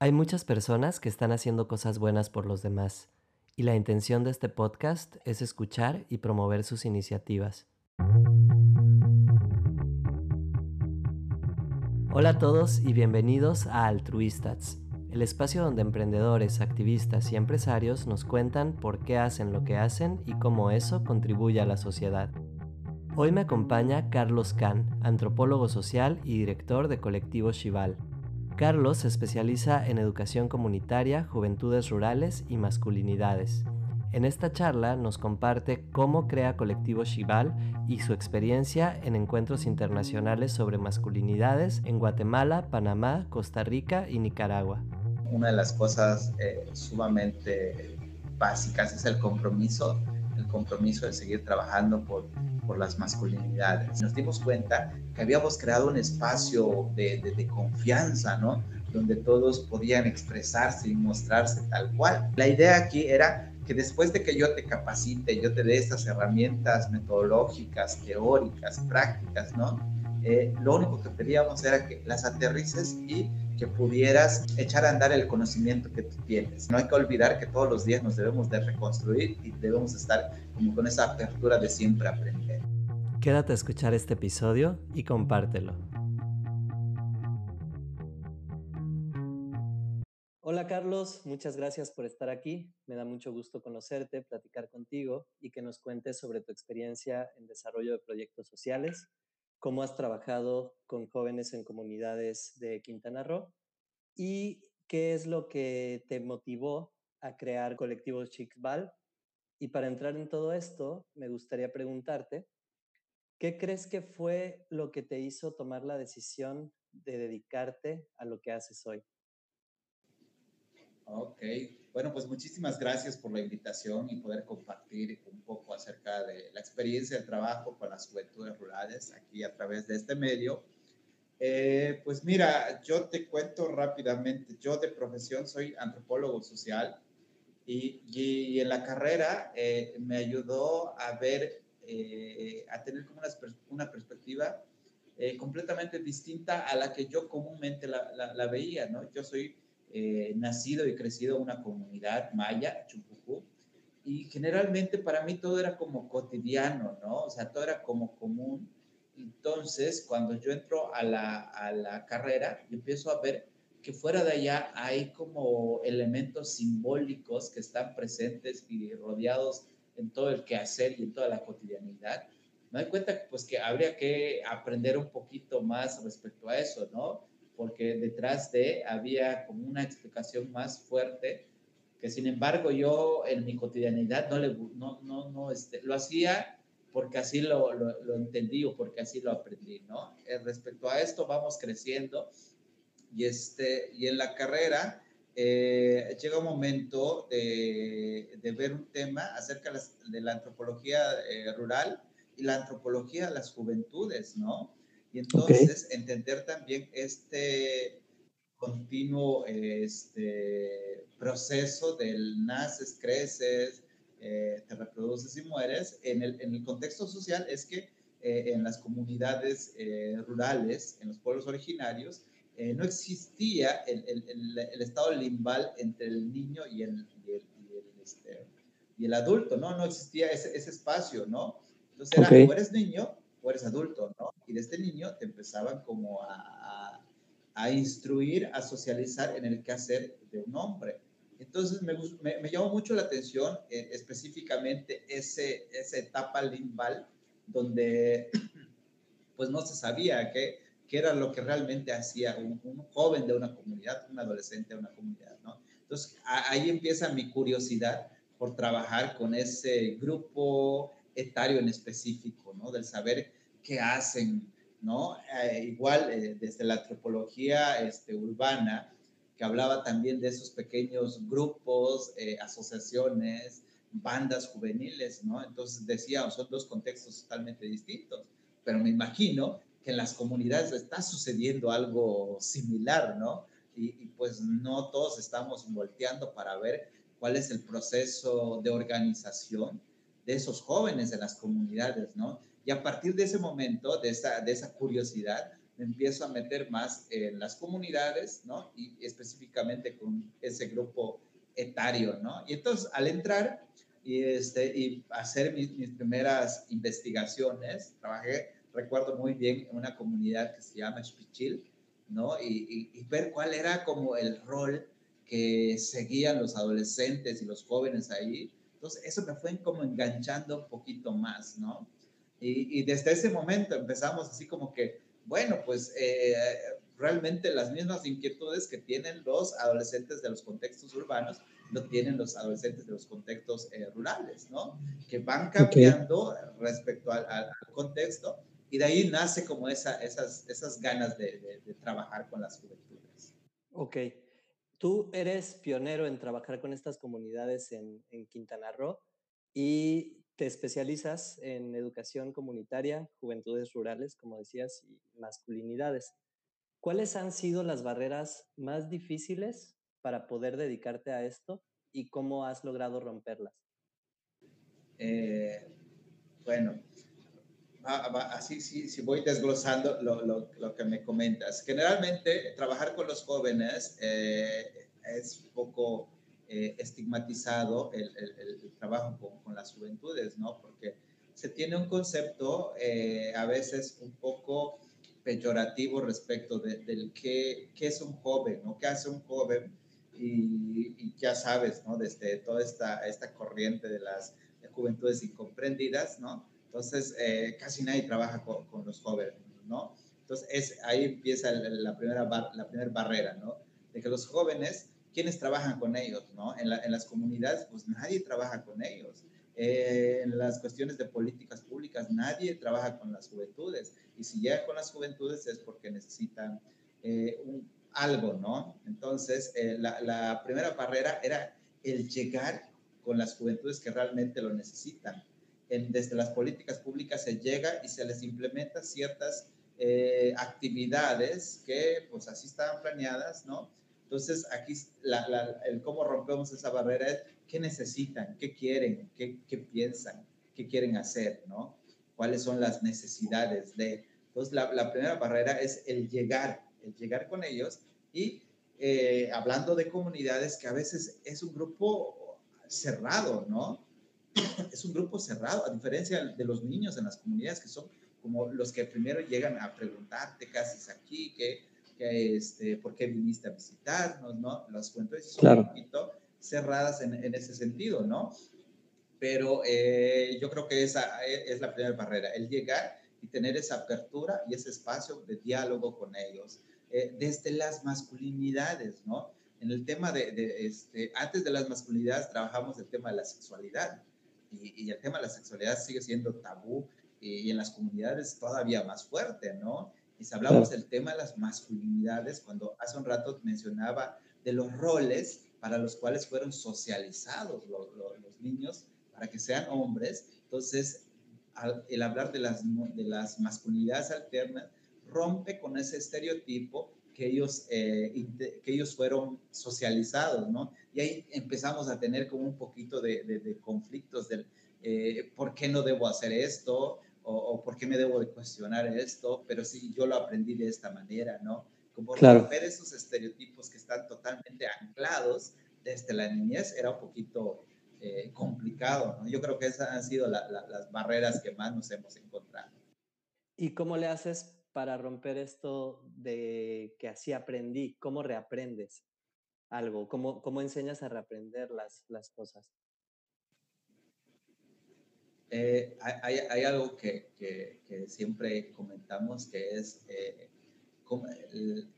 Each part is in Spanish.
Hay muchas personas que están haciendo cosas buenas por los demás, y la intención de este podcast es escuchar y promover sus iniciativas. Hola a todos y bienvenidos a Altruistats, el espacio donde emprendedores, activistas y empresarios nos cuentan por qué hacen lo que hacen y cómo eso contribuye a la sociedad. Hoy me acompaña Carlos Kahn, antropólogo social y director de Colectivo Chival Carlos se especializa en educación comunitaria, juventudes rurales y masculinidades. En esta charla nos comparte cómo crea Colectivo Shival y su experiencia en encuentros internacionales sobre masculinidades en Guatemala, Panamá, Costa Rica y Nicaragua. Una de las cosas eh, sumamente básicas es el compromiso, el compromiso de seguir trabajando por por las masculinidades. Nos dimos cuenta que habíamos creado un espacio de, de, confianza, ¿no? Donde todos podían expresarse y mostrarse tal cual. La idea aquí era que después de que yo te capacite, yo te dé estas herramientas metodológicas, teóricas, prácticas, ¿no? Eh, lo único que pedíamos era que las aterrices y que pudieras echar a andar el conocimiento que tú tienes. No hay que olvidar que todos los días nos debemos de reconstruir y debemos estar como con esa apertura de siempre aprender. Quédate a escuchar este episodio y compártelo. Hola Carlos, muchas gracias por estar aquí. Me da mucho gusto conocerte, platicar contigo y que nos cuentes sobre tu experiencia en desarrollo de proyectos sociales cómo has trabajado con jóvenes en comunidades de Quintana Roo y qué es lo que te motivó a crear Colectivos Chixval. Y para entrar en todo esto, me gustaría preguntarte, ¿qué crees que fue lo que te hizo tomar la decisión de dedicarte a lo que haces hoy? Ok, bueno, pues muchísimas gracias por la invitación y poder compartir un poco acerca de la experiencia de trabajo con las juventudes rurales aquí a través de este medio. Eh, pues mira, yo te cuento rápidamente, yo de profesión soy antropólogo social y, y en la carrera eh, me ayudó a ver, eh, a tener como una, una perspectiva completamente distinta a la que yo comúnmente la, la, la veía, ¿no? Yo soy eh, nacido y crecido en una comunidad maya, Chupucú, y generalmente para mí todo era como cotidiano, ¿no? O sea, todo era como común. Entonces, cuando yo entro a la, a la carrera, yo empiezo a ver que fuera de allá hay como elementos simbólicos que están presentes y rodeados en todo el quehacer y en toda la cotidianidad. Me doy cuenta pues, que habría que aprender un poquito más respecto a eso, ¿no? Porque detrás de había como una explicación más fuerte que sin embargo yo en mi cotidianidad no, le, no, no, no este, lo hacía porque así lo, lo, entendí o porque así lo aprendí, ¿no? Eh, respecto a esto vamos creciendo y, este, y en la carrera eh, llega un momento de, de, ver un tema acerca de la antropología eh, rural y la antropología de las juventudes, ¿no? Y entonces entender también este continuo este, proceso del naces, creces, eh, te reproduces y mueres, en el, en el contexto social es que eh, en las comunidades eh, rurales, en los pueblos originarios, no existía el, el, el, estado limbal entre el niño y el, y el, este, y adulto, ¿no? No existía ese, ese espacio, ¿no? Entonces era, o eres niño o eres adulto, ¿no? Y de este niño te empezaban como a, a, instruir, a socializar en el quehacer de un hombre. Entonces me, me, llamó mucho la atención eh, específicamente ese, esa etapa limbal donde pues no se sabía qué, qué era lo que realmente hacía un, joven de una comunidad, un adolescente de una comunidad, ¿no? Entonces ahí empieza mi curiosidad por trabajar con ese grupo etario en específico, ¿no? Del saber qué hacen, ¿no? Eh, igual eh, desde la antropología este, urbana, que hablaba también de esos pequeños grupos, eh, asociaciones, bandas juveniles, ¿no? Entonces decía, son dos contextos totalmente distintos, pero me imagino que en las comunidades está sucediendo algo similar, ¿no? Y, y pues no todos estamos volteando para ver cuál es el proceso de organización de esos jóvenes de las comunidades, ¿no? Y a partir de ese momento, de esa, de esa curiosidad, me empiezo a meter más en las comunidades, ¿no? Y específicamente con ese grupo etario, ¿no? Y entonces al entrar y, este, y hacer mis, mis primeras investigaciones, trabajé, recuerdo muy bien, en una comunidad que se llama Spichil, ¿no? Y, y, y, ver cuál era como el rol que seguían los adolescentes y los jóvenes ahí. Entonces, eso me fue como enganchando un poquito más, ¿no? Y, y desde ese momento empezamos así como que, bueno, pues eh, realmente las mismas inquietudes que tienen los adolescentes de los contextos urbanos, lo tienen los adolescentes de los contextos eh, rurales, ¿no? Que van cambiando okay. respecto al, al, contexto y de ahí nace como esa, esas, esas ganas de, de, de trabajar con las juventudes. Ok. Tú eres pionero en trabajar con estas comunidades en, Quintana Roo y te especializas en educación comunitaria, juventudes rurales, como decías, y masculinidades. ¿Cuáles han sido las barreras más difíciles para poder dedicarte a esto y cómo has logrado romperlas? Eh, bueno, así sí, sí, voy desglosando lo, lo, lo, que me comentas. Generalmente, trabajar con los jóvenes eh, es un poco eh, estigmatizado el, el, el trabajo con, con, las juventudes, ¿no? Porque se tiene un concepto eh, a veces un poco peyorativo respecto de, del qué, qué, es un joven, ¿no? ¿Qué hace un joven? Y, y ya sabes, ¿no? Desde toda esta, esta corriente de las de juventudes incomprendidas, ¿no? Entonces, eh, casi nadie trabaja con, con, los jóvenes, ¿no? Entonces, es, ahí empieza la primera, bar, la primera barrera, ¿no? De que los jóvenes ¿quiénes trabajan con ellos? ¿no? En, la, en, las comunidades, pues nadie trabaja con ellos. Eh, en las cuestiones de políticas públicas, nadie trabaja con las juventudes. Y si llega con las juventudes es porque necesitan eh, un, algo, ¿no? Entonces, eh, la, la, primera barrera era el llegar con las juventudes que realmente lo necesitan. En, desde las políticas públicas se llega y se les implementa ciertas eh, actividades que pues así estaban planeadas, ¿no? Entonces, aquí el cómo rompemos esa barrera es qué necesitan, qué quieren, qué, piensan, qué quieren hacer, ¿no? ¿Cuáles son las necesidades de... Entonces, la, la primera barrera es el llegar, el llegar con ellos y eh, hablando de comunidades que a veces es un grupo cerrado, ¿no? Es un grupo cerrado, a diferencia de los niños en las comunidades que son como los que primero llegan a preguntarte, ¿qué haces aquí? ¿Qué, que, este, por qué viniste a visitarnos, ¿no? Las cuentas son claro. un poquito cerradas en, en, ese sentido, ¿no? Pero eh, yo creo que esa es la primera barrera, el llegar y tener esa apertura y ese espacio de diálogo con ellos. Eh, desde las masculinidades, ¿no? En el tema de, de, este, antes de las masculinidades trabajamos el tema de la sexualidad y, y el tema de la sexualidad sigue siendo tabú y, y en las comunidades todavía más fuerte, ¿no? Y si hablamos del tema de las masculinidades, cuando hace un rato mencionaba de los roles para los cuales fueron socializados los, los, los niños para que sean hombres, entonces el hablar de las, de las masculinidades alternas rompe con ese estereotipo que ellos, eh, que ellos fueron socializados, ¿no? Y ahí empezamos a tener como un poquito de, de, de conflictos del eh, por qué no debo hacer esto, o, o, por qué me debo de cuestionar esto, pero sí, yo lo aprendí de esta manera, ¿no? Como claro. romper esos estereotipos que están totalmente anclados desde la niñez era un poquito eh, complicado, ¿no? Yo creo que esas han sido la, la, las barreras que más nos hemos encontrado. ¿Y cómo le haces para romper esto de que así aprendí? ¿Cómo reaprendes algo? ¿Cómo, cómo enseñas a reaprender las, las cosas? Eh, hay, hay, algo que, que, que, siempre comentamos que es eh, cómo, el,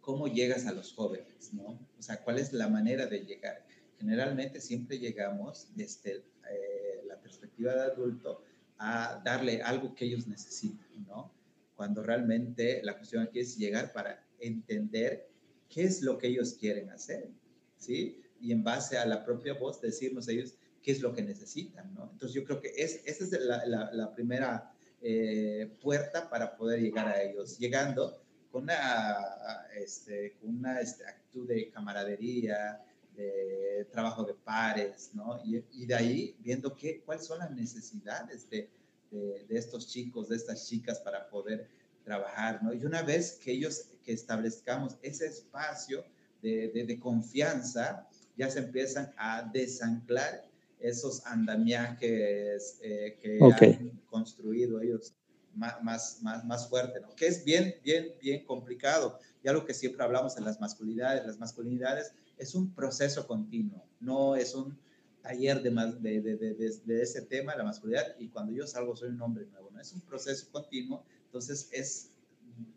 cómo, llegas a los jóvenes, ¿no? O sea, cuál es la manera de llegar. Generalmente siempre llegamos desde eh, la perspectiva de adulto a darle algo que ellos necesitan, ¿no? Cuando realmente la cuestión aquí es llegar para entender qué es lo que ellos quieren hacer, ¿sí? Y en base a la propia voz decirnos ellos, qué es lo que necesitan, ¿no? Entonces yo creo que es, esa es la, la, la primera eh, puerta para poder llegar a ellos, llegando con una, este, con una este, actitud de camaradería, de trabajo de pares, ¿no? Y, y de ahí viendo qué, cuáles son las necesidades de, de, de, estos chicos, de estas chicas para poder trabajar, ¿no? Y una vez que ellos, que establezcamos ese espacio de, de, confianza, ya se empiezan a desanclar esos andamiajes eh, que han construido ellos más, más, más, fuerte, ¿no? Que es bien, bien, bien complicado. Ya lo que siempre hablamos en las masculinidades, las masculinidades es un proceso continuo, no es un taller de, de, de, de, ese tema, la masculinidad, y cuando yo salgo soy un hombre nuevo, ¿no? Es un proceso continuo, entonces es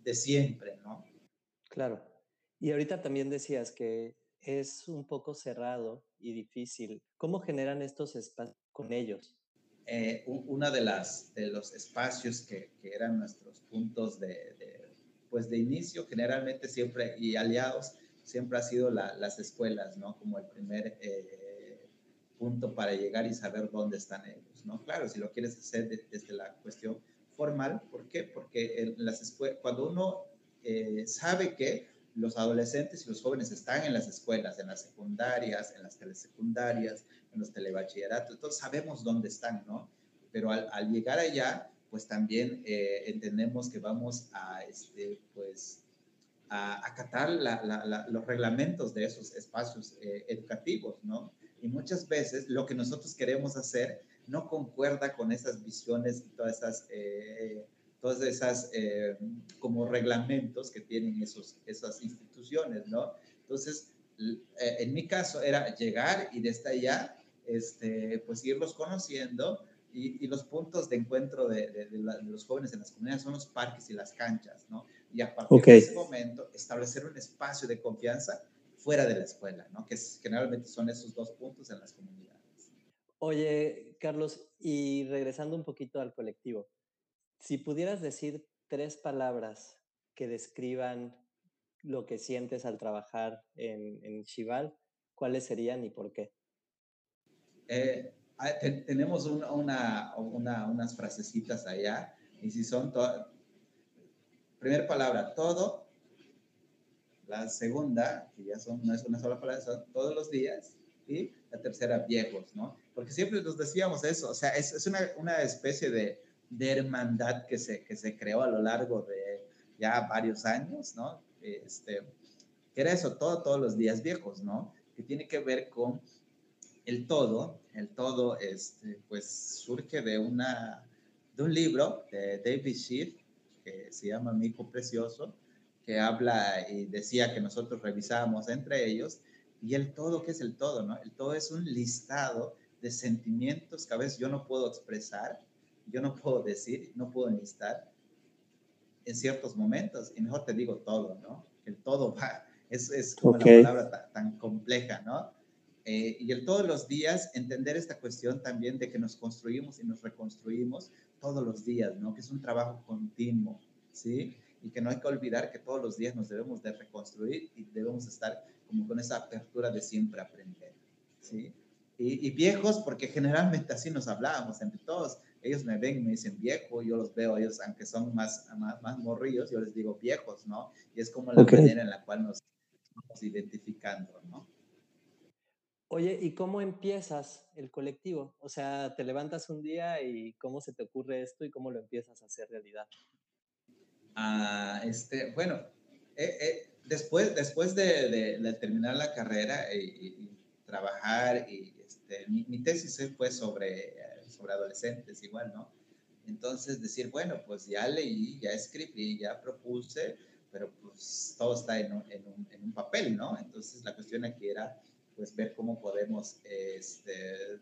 de siempre, ¿no? Claro. Y ahorita también decías que es un poco cerrado y difícil. ¿Cómo generan estos espacios con ellos? Eh, uno de, las, de los espacios que, que eran nuestros puntos de, pues de inicio, generalmente siempre, y aliados, siempre ha sido las escuelas, ¿no? Como el primer eh, punto para llegar y saber dónde están ellos, ¿no? Claro, si lo quieres hacer desde la cuestión formal, ¿por qué? Porque en las escuelas, cuando uno eh, sabe que los adolescentes y los jóvenes están en las escuelas, en las secundarias, en las telesecundarias, en los telebachilleratos, todos sabemos dónde están, ¿no? Pero al, al llegar allá, pues también eh, entendemos que vamos a, este, pues, a acatar los reglamentos de esos espacios eh, educativos, ¿no? Y muchas veces lo que nosotros queremos hacer no concuerda con esas visiones y todas esas, eh, todas esas eh, como reglamentos que tienen esos, esas instituciones, ¿no? Entonces, en mi caso era llegar y desde allá, este, pues irlos conociendo y, los puntos de encuentro de, de, de, los jóvenes en las comunidades son los parques y las canchas, ¿no? y a partir de ese momento establecer un espacio de confianza fuera de la escuela, ¿no? que generalmente son esos dos puntos en las comunidades. Oye, Carlos, y regresando un poquito al colectivo, si pudieras decir tres palabras que describan lo que sientes al trabajar en, en Chival, ¿cuáles serían y por qué? Eh, ah, tenemos una, una, una, unas frasecitas allá, y si son Primera palabra, todo. La segunda, que ya son, no es una sola palabra, son todos los días. Y la tercera, viejos, ¿no? Porque siempre nos decíamos eso, o sea, es, es una, una, especie de, de, hermandad que se, que se creó a lo largo de ya varios años, ¿no? Este, que era eso, todo, todos los días viejos, ¿no? Que tiene que ver con el todo, el todo, este, pues surge de, una, de un libro de David Schiff, que se llama Mico Precioso, que habla y decía que nosotros revisábamos entre ellos, y el todo, ¿qué es el todo? No? El todo es un listado de sentimientos que a veces yo no puedo expresar, yo no puedo decir, no puedo enlistar en ciertos momentos, y mejor te digo todo, ¿no? El todo va, es, es como una palabra tan, compleja, ¿no? Eh, y el todos los días, entender esta cuestión también de que nos construimos y nos reconstruimos todos los días, ¿no? Que es un trabajo continuo, ¿sí? Y que no hay que olvidar que todos los días nos debemos de reconstruir y debemos estar como con esa apertura de siempre aprender, ¿sí? Y, viejos, porque generalmente así nos hablábamos entre todos. Ellos me ven y me dicen viejo, yo los veo ellos, aunque son más, más, más morrillos, yo les digo viejos, ¿no? Y es como la manera en la cual nos estamos identificando, ¿no? Oye, ¿y cómo empiezas el colectivo? O sea, te levantas un día y cómo se te ocurre esto y cómo lo empiezas a hacer realidad. Ah, este, bueno, eh, eh, después, después de, de, terminar la carrera y, trabajar, y este, mi, mi, tesis fue sobre, sobre adolescentes igual, ¿no? Entonces decir, bueno, pues ya leí, ya escribí, ya propuse, pero pues todo está en un, en un, en un papel, ¿no? Entonces la cuestión aquí era pues ver cómo podemos este,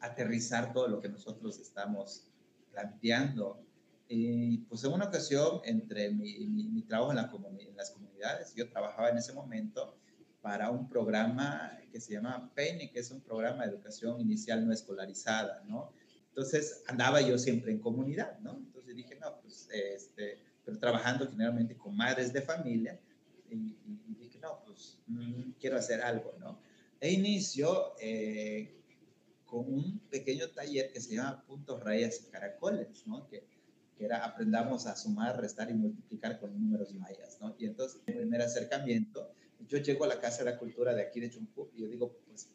aterrizar todo lo que nosotros estamos planteando. Y pues en una ocasión, entre mi, mi, trabajo en, la en, las comunidades, yo trabajaba en ese momento para un programa que se llama PENI, que es un programa de educación inicial no escolarizada, ¿no? Entonces andaba yo siempre en comunidad, ¿no? Entonces dije, no, pues, este, pero trabajando generalmente con madres de familia, y, dije, no, pues mm, quiero hacer algo, ¿no? E inicio eh, con un pequeño taller que se llama Puntos, Rayas y Caracoles, ¿no? Que, que, era aprendamos a sumar, restar y multiplicar con números mayas, ¿no? Y entonces, el primer acercamiento, yo llego a la Casa de la Cultura de aquí de Chumpuc y yo digo, pues,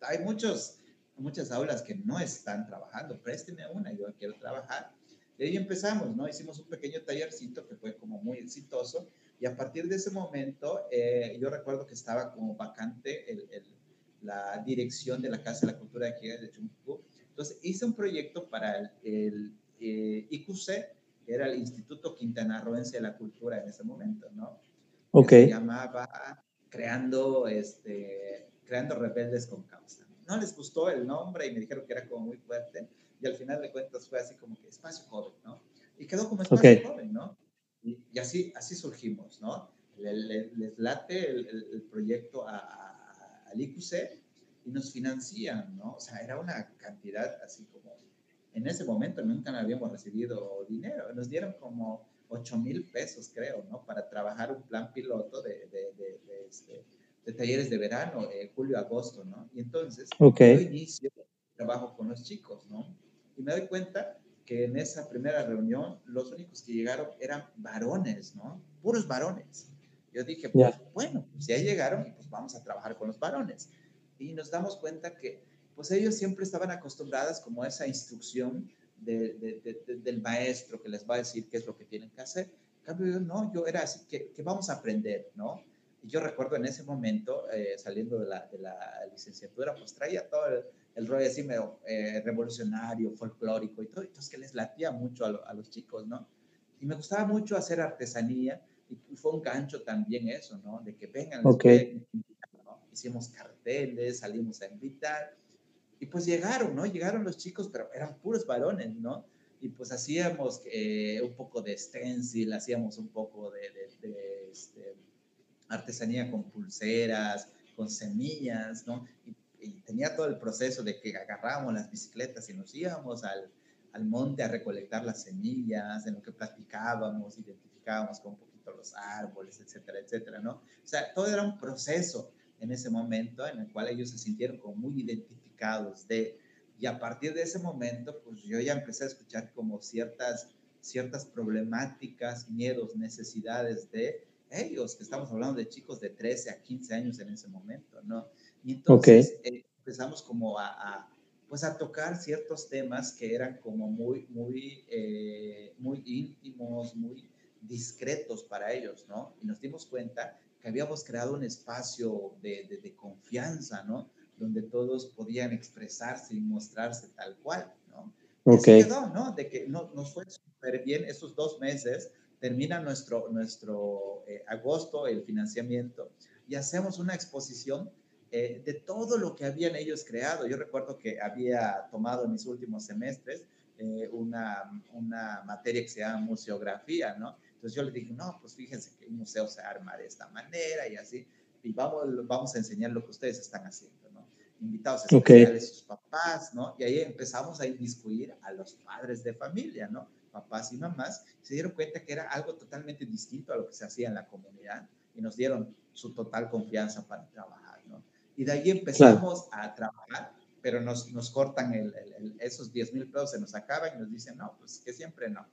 hay muchos, muchas aulas que no están trabajando, présteme una, yo quiero trabajar. Y ahí empezamos, ¿no? Hicimos un pequeño tallercito que fue como muy exitoso y a partir de ese momento eh, yo recuerdo que estaba como vacante el, la dirección de la Casa de la Cultura de aquí de Chumbucú. Entonces hice un proyecto para el, el eh, IQC, que era el Instituto Quintanarroense de la Cultura en ese momento, ¿no? Ok. se llamaba Creando, este, Creando Rebeldes con Causa. No les gustó el nombre y me dijeron que era como muy fuerte y al final de cuentas fue así como que espacio joven, ¿no? Y quedó como espacio joven, ¿no? Y, así, así surgimos, ¿no? Les, late el, proyecto a, al IQC y nos financian, ¿no? O sea, era una cantidad así como, en ese momento nunca habíamos recibido dinero, nos dieron como 8 mil pesos, creo, ¿no? Para trabajar un plan piloto de, de, de, de este, talleres de verano, eh, julio, agosto, ¿no? Y entonces, okay. yo inicio trabajo con los chicos, ¿no? Y me doy cuenta que en esa primera reunión los únicos que llegaron eran varones, ¿no? Puros varones. Yo dije, pues bueno, pues ya llegaron, pues vamos a trabajar con los varones. Y nos damos cuenta que pues ellos siempre estaban acostumbradas como a esa instrucción del maestro que les va a decir qué es lo que tienen que hacer. En cambio, yo no, yo era así, que, que vamos a aprender, ¿no? Y yo recuerdo en ese momento, eh, saliendo de la, de la, licenciatura, pues traía todo el, el rollo así medio eh, revolucionario, folclórico y todo, entonces que les latía mucho a, los chicos, ¿no? Y me gustaba mucho hacer artesanía y fue un gancho también eso, ¿no? De que vengan, okay. ¿no? hicimos carteles, salimos a invitar y pues llegaron, ¿no? Llegaron los chicos, pero eran puros varones, ¿no? Y pues hacíamos eh, un poco de stencil, hacíamos un poco de, de, este, artesanía con pulseras, con semillas, ¿no? Y y tenía todo el proceso de que agarrábamos las bicicletas y nos íbamos al, al monte a recolectar las semillas, en lo que platicábamos, identificábamos con un poquito los árboles, etcétera, etcétera, ¿no? O sea, todo era un proceso en ese momento en el cual ellos se sintieron como muy identificados de, y a partir de ese momento, pues yo ya empecé a escuchar como ciertas, ciertas problemáticas, miedos, necesidades de ellos, que estamos hablando de chicos de 13 a 15 años en ese momento, ¿no? Y entonces eh, empezamos como a, pues a tocar ciertos temas que eran como muy, muy, eh, muy íntimos, muy discretos para ellos, ¿no? Y nos dimos cuenta que habíamos creado un espacio de, de, confianza, ¿no? Donde todos podían expresarse y mostrarse tal cual, ¿no? Ok. quedó, ¿no? De que no, nos fue súper bien esos dos meses, termina nuestro, nuestro eh, agosto el financiamiento y hacemos una exposición eh, de todo lo que habían ellos creado. Yo recuerdo que había tomado en mis últimos semestres eh, una, una materia que se llama museografía, ¿no? Entonces yo les dije, no, pues fíjense que un museo se arma de esta manera y así, y vamos, vamos a enseñar lo que ustedes están haciendo. Invitados especiales, sus papás, ¿no? Y ahí empezamos a inmiscuir a los padres de familia, ¿no? Papás y mamás, se dieron cuenta que era algo totalmente distinto a lo que se hacía en la comunidad y nos dieron su total confianza para trabajar. Y de ahí empezamos a trabajar, pero nos, nos cortan el, esos 10 mil pesos, se nos acaban y nos dicen, no, pues que siempre no.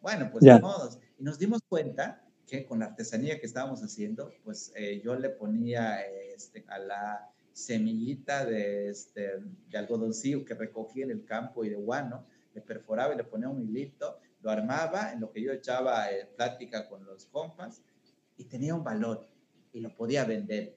Bueno, pues de modos. Y nos dimos cuenta que con la artesanía que estábamos haciendo, pues eh, yo le ponía este, a la semillita de, este, de algodoncillo que recogí en el campo y de guano, le perforaba y le ponía un hilito, lo armaba, en lo que yo echaba eh, plática con los compas, y tenía un valor y lo podía vender.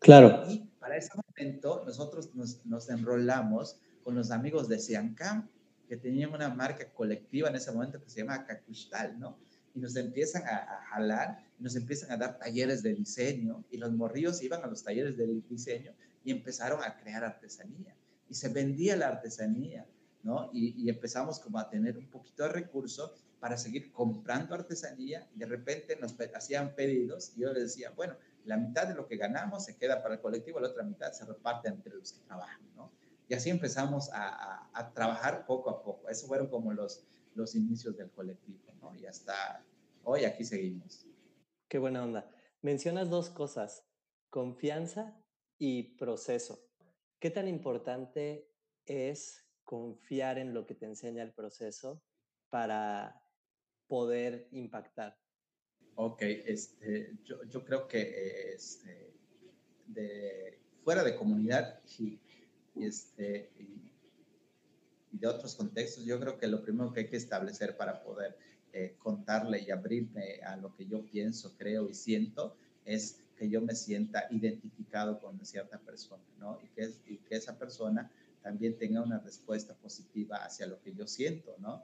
Claro. Y para ese momento nosotros nos, nos enrolamos con los amigos de Siancam, que tenían una marca colectiva en ese momento que se llama Cacushtal, ¿no? Y nos empiezan a, a, jalar, nos empiezan a dar talleres de diseño, y los morrillos iban a los talleres de diseño y empezaron a crear artesanía. Y se vendía la artesanía, ¿no? Y, y empezamos como a tener un poquito de recurso para seguir comprando artesanía, y de repente nos hacían pedidos, y yo les decía, bueno, la mitad de lo que ganamos se queda para el colectivo, la otra mitad se reparte entre los que trabajan, ¿no? Y así empezamos a, a, trabajar poco a poco. Esos fueron como los, los inicios del colectivo, ¿no? Y hasta hoy aquí seguimos. Qué buena onda. Mencionas dos cosas, confianza y proceso. ¿Qué tan importante es confiar en lo que te enseña el proceso para poder impactar? Ok, este, yo, yo creo que este, fuera de comunidad, y, este, y de otros contextos, yo creo que lo primero que hay que establecer para poder eh, contarle y abrirme a lo que yo pienso, creo y siento es que yo me sienta identificado con cierta persona, ¿no? Y que, y que esa persona también tenga una respuesta positiva hacia lo que yo siento, ¿no?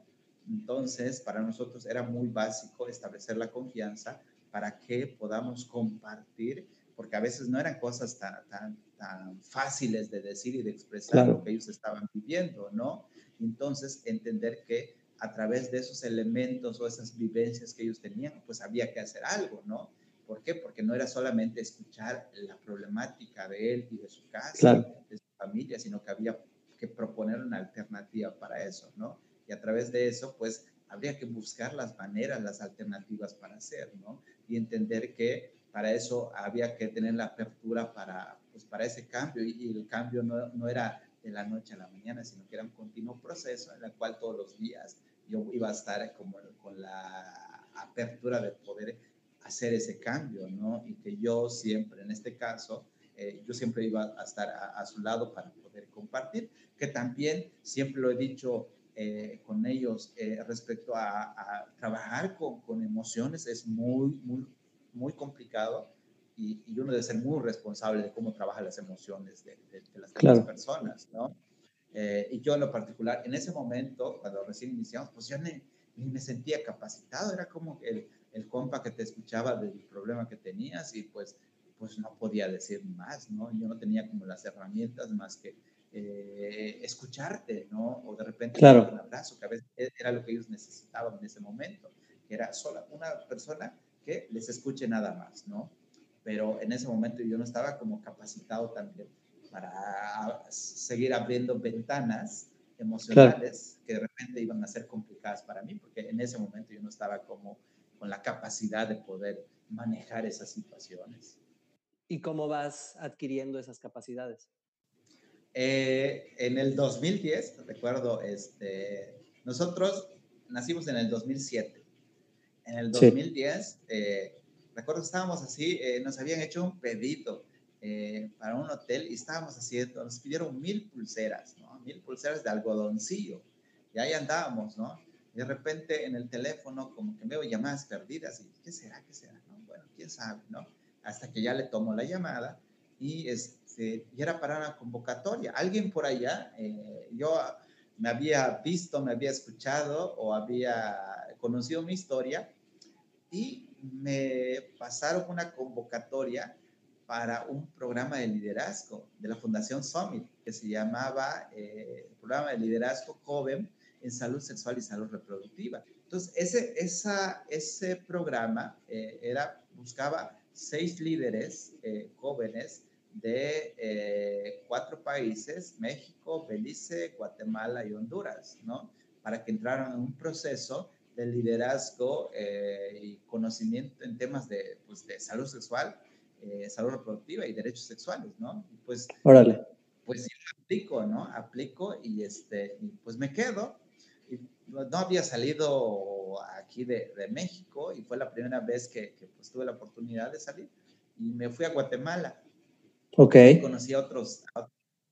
Entonces, para nosotros era muy básico establecer la confianza para que podamos compartir, porque a veces no eran cosas tan, tan, tan fáciles de decir y de expresar lo que ellos estaban viviendo, ¿no? Entonces, entender que a través de esos elementos o esas vivencias que ellos tenían, pues había que hacer algo, ¿no? ¿Por qué? Porque no era solamente escuchar la problemática de él y de su casa, de su familia, sino que había que proponer una alternativa para eso, ¿no? Y a través de eso, pues habría que buscar las maneras, las alternativas para hacer, ¿no? Y entender que para eso había que tener la apertura para, pues, para ese cambio y, el cambio no, no, era de la noche a la mañana, sino que era un continuo proceso en el cual todos los días yo iba a estar como con la apertura de poder hacer ese cambio, ¿no? Y que yo siempre, en este caso, eh, yo siempre iba a estar a, su lado para poder compartir, que también siempre lo he dicho eh, con ellos eh, respecto a, trabajar con, con, emociones es muy, muy, muy complicado y, y, uno debe ser muy responsable de cómo trabaja las emociones de, las personas, ¿no? Eh, y yo en lo particular, en ese momento, cuando recién iniciamos, pues yo ni, ni me sentía capacitado, era como el, el, compa que te escuchaba del problema que tenías y pues, pues no podía decir más, ¿no? Yo no tenía como las herramientas más que eh, escucharte, ¿no? O de repente claro. un abrazo, que a veces era lo que ellos necesitaban en ese momento, que era sola una persona que les escuche nada más, ¿no? Pero en ese momento yo no estaba como capacitado también para seguir abriendo ventanas emocionales que de repente iban a ser complicadas para mí, porque en ese momento yo no estaba como con la capacidad de poder manejar esas situaciones. ¿Y cómo vas adquiriendo esas capacidades? Eh, en el 2010, recuerdo, este, nosotros nacimos en el 2007. En el 2010, eh, recuerdo, estábamos así, eh, nos habían hecho un pedido para un hotel y estábamos haciendo, nos pidieron mil pulseras, ¿no? Mil pulseras de algodoncillo. Y ahí andábamos, ¿no? de repente en el teléfono como que veo llamadas perdidas y ¿qué será? ¿Qué será? ¿no? Bueno, quién sabe, ¿no? Hasta que ya le tomo la llamada y es, este, y era para una convocatoria. Alguien por allá, eh, yo me había visto, me había escuchado o había conocido mi historia y me pasaron una convocatoria para un programa de liderazgo de la Fundación Summit que se llamaba eh, Programa de Liderazgo Joven en Salud Sexual y Salud Reproductiva. Entonces, ese, esa, ese programa eh, era, buscaba seis líderes jóvenes de eh, cuatro países, México, Belice, Guatemala y Honduras, ¿no? Para que entraran en un proceso de liderazgo eh, y conocimiento en temas de, pues, de salud sexual, eh, salud reproductiva y derechos sexuales, ¿no? pues, Órale. pues sí, aplico, ¿no? Aplico y, este, pues me quedo. Y no había salido aquí de, de, México y fue la primera vez que, que pues, tuve la oportunidad de salir y me fui a Guatemala Ok. Conocí a otros,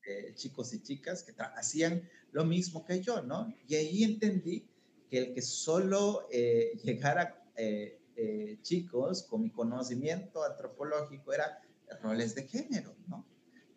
eh, chicos y chicas que hacían lo mismo que yo, ¿no? Y ahí entendí que el que solo eh, llegara eh, chicos con mi conocimiento antropológico era roles de género, ¿no?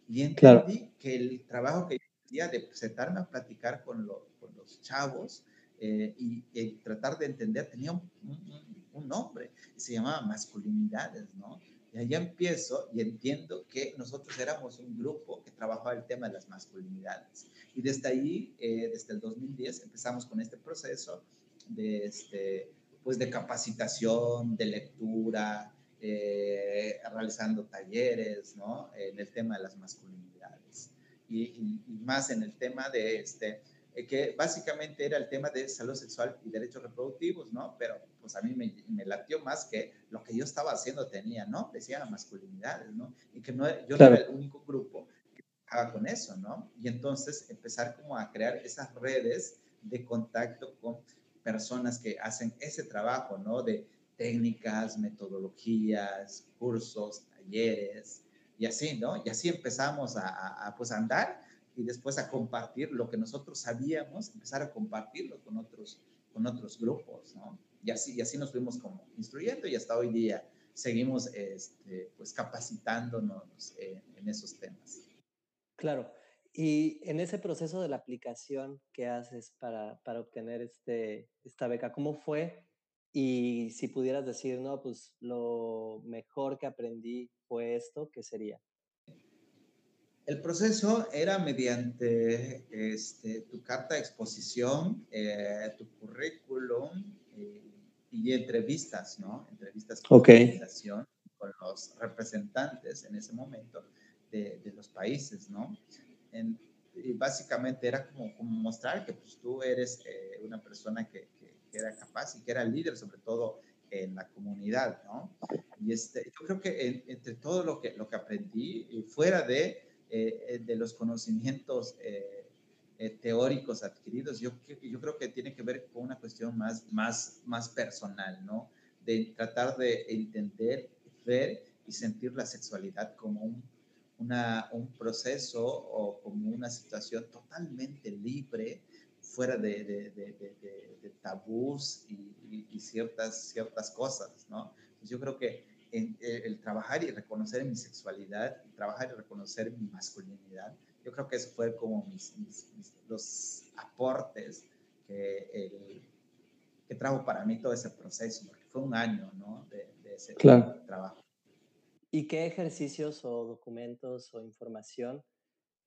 Y entendí que el trabajo que yo hacía de sentarme a platicar con, con los chavos y, tratar de entender tenía un, un, un nombre, se llamaba masculinidades, ¿no? Y ahí empiezo y entiendo que nosotros éramos un grupo que trabajaba el tema de las masculinidades. Y desde ahí, eh, desde el 2010, empezamos con este proceso de, este, pues de capacitación, de lectura, eh, realizando talleres ¿no? en el tema de las masculinidades. Y, y, más en el tema de este, eh, que básicamente era el tema de salud sexual y derechos reproductivos, ¿no? Pero pues a mí me, me latió más que lo que yo estaba haciendo tenía, ¿no? Decía masculinidades, ¿no? Y que no, yo no era el único grupo que trabajaba con eso, ¿no? Y entonces empezar como a crear esas redes de contacto con personas que hacen ese trabajo, ¿no? De técnicas, metodologías, cursos, talleres, y así, ¿no? Y así empezamos a, a, a pues andar y después a compartir lo que nosotros sabíamos, empezar a compartirlo con otros, con otros grupos, ¿no? Y así, y así nos fuimos como instruyendo y hasta hoy día seguimos este, pues capacitándonos en esos temas. Claro. Y en ese proceso de la aplicación que haces para, para obtener este, esta beca, ¿cómo fue? Y si pudieras decir, no, pues lo mejor que aprendí fue esto, ¿qué sería? El proceso era mediante este, tu carta de exposición, eh, tu currículum eh, y entrevistas, ¿no? Entrevistas con, con los representantes en ese momento de, de los países, ¿no? En, y básicamente era como, como, mostrar que pues, tú eres eh, una persona que, que, era capaz y que era líder, sobre todo en la comunidad, ¿no? Y este, yo creo que entre todo lo que, lo que aprendí, fuera de eh, eh, de los conocimientos eh, teóricos adquiridos, yo, yo creo que tiene que ver con una cuestión más, más, más personal, ¿no? De tratar de entender, ver y sentir la sexualidad como un, una, un proceso o como una situación totalmente libre, fuera de, de, de, tabús y, y, ciertas, ciertas cosas, ¿no? yo creo que en, eh, el trabajar y reconocer mi sexualidad, trabajar y reconocer mi masculinidad. Yo creo que eso fue como mis, los aportes que, el, que trajo para mí todo ese proceso, porque fue un año ¿no? de, ese trabajo. ¿Y qué ejercicios o documentos o información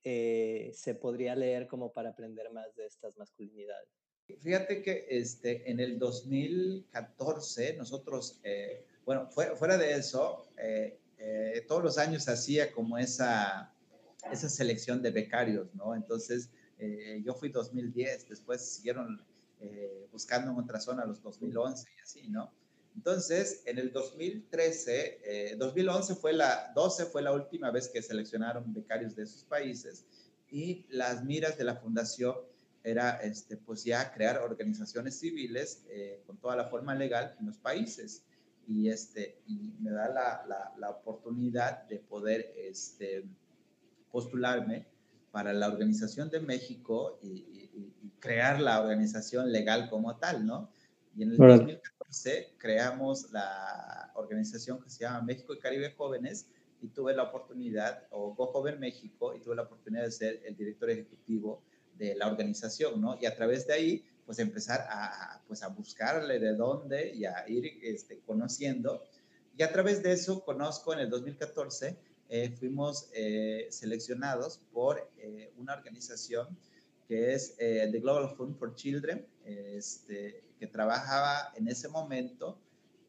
eh, se podría leer como para aprender más de estas masculinidades? Fíjate que este, en el 2014 nosotros eh, bueno, fuera, de eso, eh, eh, todos los años hacía como esa, esa selección de becarios, ¿no? Entonces, eh, yo fui 2010, después siguieron buscando en otra zona los 2011 y así, ¿no? Entonces, en el 2013, 2011 fue la, 12 fue la última vez que seleccionaron becarios de esos países y las miras de la fundación era, este, pues ya crear organizaciones civiles con toda la forma legal en los países y, este, y me da la, la, oportunidad de poder este, postularme para la Organización de México y, crear la organización legal como tal, ¿no? Y en el 2014 creamos la organización que se llama México y Caribe Jóvenes y tuve la oportunidad, o Go Joven México, y tuve la oportunidad de ser el director ejecutivo de la organización, ¿no? Y a través de ahí pues empezar a, pues a buscarle de dónde y a ir este, conociendo. Y a través de eso conozco en el 2014, eh, fuimos eh, seleccionados por eh, una organización que es The Global Fund for Children, este, que trabajaba en ese momento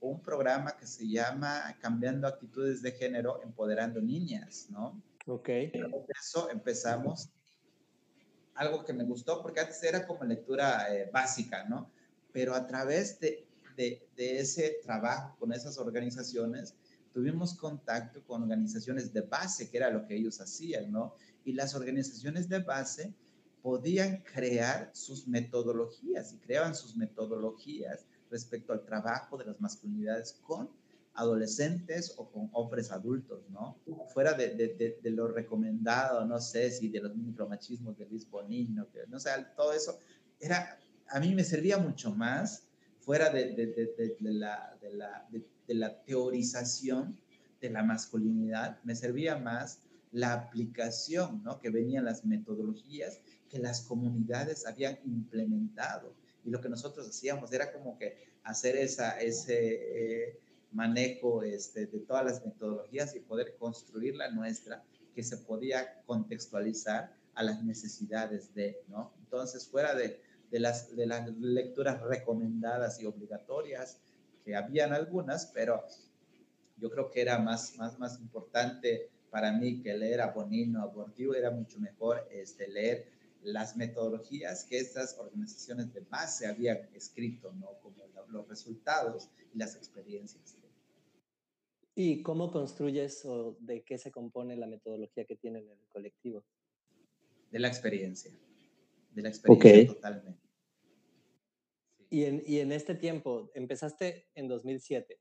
un programa que se llama Cambiando Actitudes de Género, Empoderando Niñas, ¿no? Ok. Por eso empezamos algo que me gustó, porque antes era como lectura eh, básica, ¿no? Pero a través de, de, de, ese trabajo con esas organizaciones, tuvimos contacto con organizaciones de base, que era lo que ellos hacían, ¿no? Y las organizaciones de base podían crear sus metodologías y creaban sus metodologías respecto al trabajo de las masculinidades con adolescentes o con hombres adultos, ¿no? Fuera de, de, de, lo recomendado, no sé si de los micromachismos de Luis Bonino, que, no sé, todo eso, era, a mí me servía mucho más fuera de, la, la, de la teorización de la masculinidad, me servía más la aplicación, ¿no? Que venían las metodologías que las comunidades habían implementado. Y lo que nosotros hacíamos era como que hacer esa, ese... Eh, manejo este, de todas las metodologías y poder construir la nuestra que se podía contextualizar a las necesidades de, ¿no? Entonces, fuera de, de, las, de las lecturas recomendadas y obligatorias, que habían algunas, pero yo creo que era más, más, más importante para mí que leer a Bonino, abortivo, era mucho mejor este, leer las metodologías que estas organizaciones de base habían escrito, ¿no? Como los resultados y las experiencias. ¿Y cómo construyes o de qué se compone la metodología que tienen en el colectivo? De la experiencia, de la experiencia totalmente. Y, en, y en este tiempo, empezaste en 2007,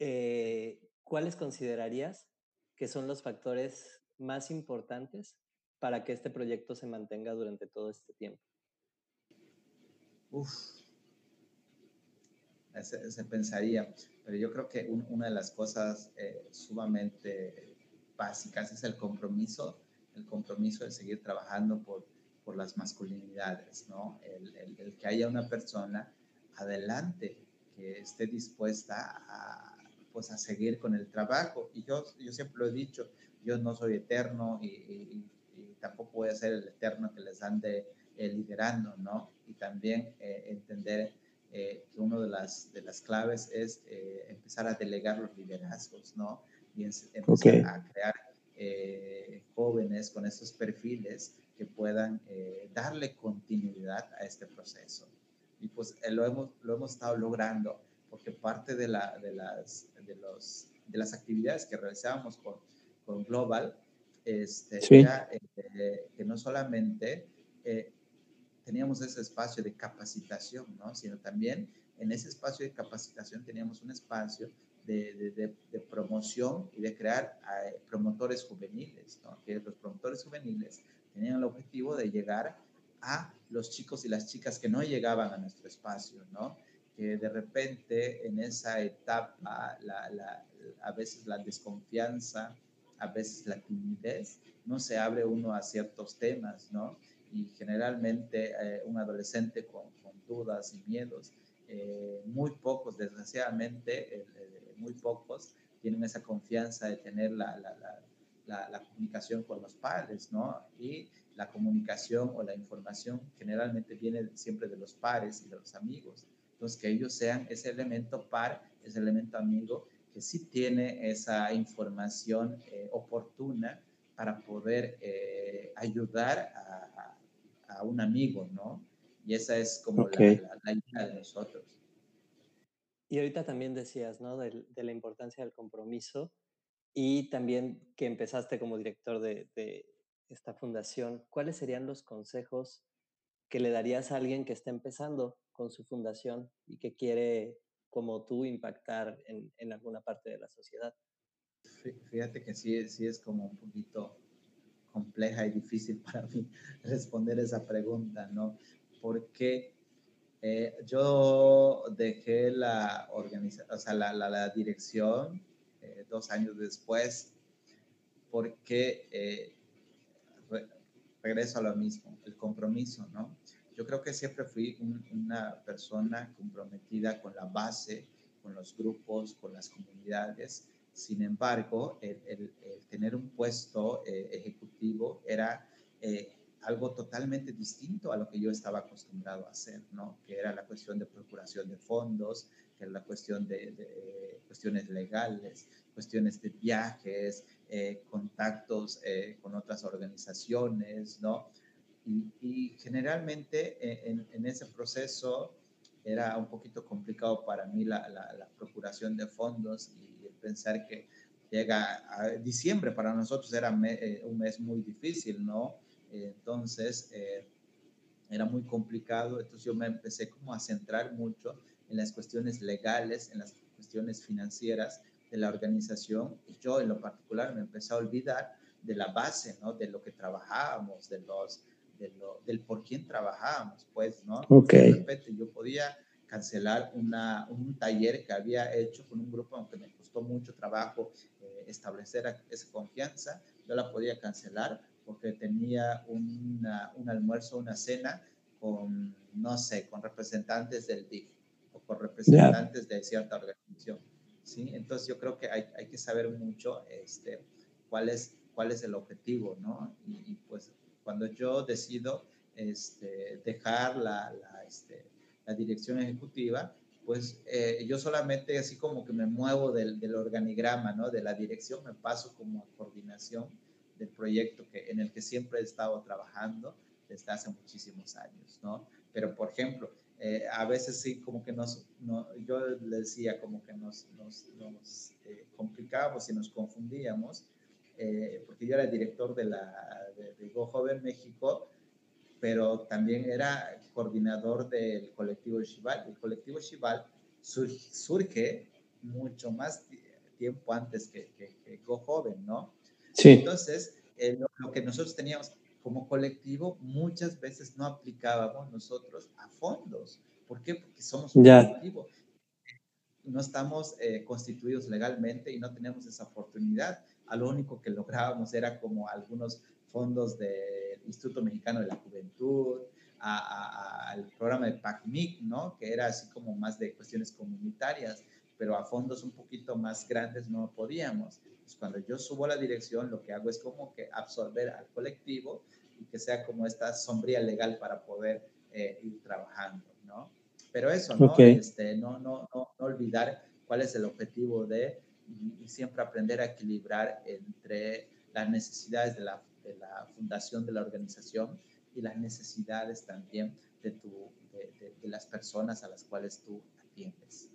eh, ¿cuáles considerarías que son los factores más importantes para que este proyecto se mantenga durante todo este tiempo? Uf, se, pensaría, pero yo creo que una de las cosas eh, sumamente básicas es el compromiso, el compromiso de seguir trabajando por, por las masculinidades, ¿no? El, el, que haya una persona adelante que esté dispuesta a, pues, a seguir con el trabajo. Y yo, yo siempre lo he dicho, yo no soy eterno y, tampoco voy a ser el eterno que les ande eh, liderando, ¿no? Y también eh, entender eh, que una de las, de las claves es empezar a delegar los liderazgos, ¿no? Y empezar a crear jóvenes con estos perfiles que puedan darle continuidad a este proceso. Y pues lo, hemos, lo hemos estado logrando porque parte de, la, de, las, de, los, de las actividades que realizábamos con, con Global este, era eh, que no solamente eh, teníamos ese espacio de capacitación, ¿no? sino también en ese espacio de capacitación teníamos un espacio de, de, de, promoción y de crear eh, promotores juveniles, ¿no? que los promotores juveniles tenían el objetivo de llegar a los chicos y las chicas que no llegaban a nuestro espacio, ¿no? que de repente en esa etapa la, a veces la desconfianza, a veces la timidez, no se abre uno a ciertos temas, ¿no? Y generalmente eh, un adolescente con, con, dudas y miedos, eh, muy pocos, desgraciadamente, eh, muy pocos tienen esa confianza de tener la, la, la, la, comunicación con los padres, ¿no? Y la comunicación o la información generalmente viene siempre de los padres y de los amigos. Entonces, que ellos sean ese elemento par, ese elemento amigo, que sí tiene esa información eh, oportuna para poder eh, ayudar a, a, un amigo, ¿no? Y esa es como la, idea de nosotros. Y ahorita también decías, ¿no? De, de, la importancia del compromiso y también que empezaste como director de, de esta fundación. ¿Cuáles serían los consejos que le darías a alguien que está empezando con su fundación y que quiere, como tú, impactar en, en alguna parte de la sociedad? Fíjate que sí, sí es como un poquito compleja y difícil para mí responder esa pregunta, ¿no? Porque eh, yo dejé la organización, o sea, la, la, dirección eh, dos años después, porque eh, regreso a lo mismo, el compromiso, ¿no? Yo creo que siempre fui una persona comprometida con la base, con los grupos, con las comunidades. Sin embargo, el, tener un puesto eh, ejecutivo era eh, algo totalmente distinto a lo que yo estaba acostumbrado a hacer, ¿no? Que era la cuestión de procuración de fondos, que era la cuestión de, de cuestiones legales, cuestiones de viajes, eh, contactos con otras organizaciones, ¿no? Y, generalmente eh, en, ese proceso era un poquito complicado para mí la, la, procuración de fondos y pensar que llega a diciembre para nosotros era eh, un mes muy difícil, ¿no? entonces eh, era muy complicado, entonces yo me empecé como a centrar mucho en las cuestiones legales, en las cuestiones financieras de la organización y yo en lo particular me empecé a olvidar de la base, ¿no? De lo que trabajábamos, de los del por quién trabajábamos, pues, ¿no? De repente yo podía cancelar una, un taller que había hecho con un grupo, aunque me costó mucho trabajo eh, establecer esa confianza, yo la podía cancelar porque tenía una, un almuerzo, una cena con, no sé, con representantes del DIF o con representantes de cierta organización. ¿sí? Entonces yo creo que hay, hay, que saber mucho este, cuál, es, cuál es el objetivo, ¿no? y pues cuando yo decido este, dejar la, la, este, la, dirección ejecutiva, pues eh, yo solamente así como que me muevo del, del, organigrama, ¿no? De la dirección, me paso como a coordinación del proyecto que, en el que siempre he estado trabajando desde hace muchísimos años, ¿no? Pero, por ejemplo, eh, a veces sí como que nos, no, yo le decía como que nos, nos, nos eh, complicábamos y nos confundíamos eh, porque yo era director de, la, de, Go Joven México, pero también era coordinador del colectivo Shival. El colectivo Shival surge, mucho más tiempo antes que, que, Go Joven, ¿no? Sí. Entonces, eh, lo, que nosotros teníamos como colectivo muchas veces no aplicábamos nosotros a fondos. ¿Por qué? Porque somos un colectivo. No estamos eh, constituidos legalmente y no tenemos esa oportunidad. A lo único que lográbamos era como algunos fondos del Instituto Mexicano de la Juventud, al programa de PACMIC, ¿no? Que era así como más de cuestiones comunitarias, pero a fondos un poquito más grandes no podíamos. Pues cuando yo subo a la dirección, lo que hago es como que absorber al colectivo y que sea como esta sombría legal para poder eh, ir trabajando, ¿no? Pero eso, ¿no? Este, no, no, no, no, olvidar cuál es el objetivo de y, siempre aprender a equilibrar entre las necesidades de la, de la, fundación de la organización y las necesidades también de, tu, de, de, las personas a las cuales tú atiendes.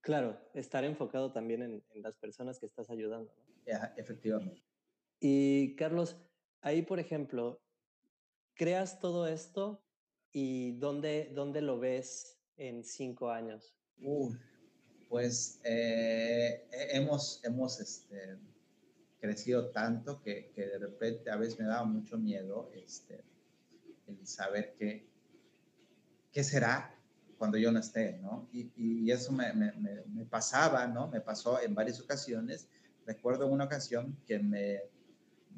Claro, estar enfocado también en, en las personas que estás ayudando. ¿no? efectivamente. Y Carlos, ahí, por ejemplo, creas todo esto y ¿dónde, dónde lo ves en cinco años? Pues eh, hemos, hemos este, crecido tanto que, que, de repente a veces me daba mucho miedo este, el saber qué, qué será cuando yo no esté, ¿no? Y, eso me, pasaba, ¿no? Me pasó en varias ocasiones recuerdo una ocasión que me,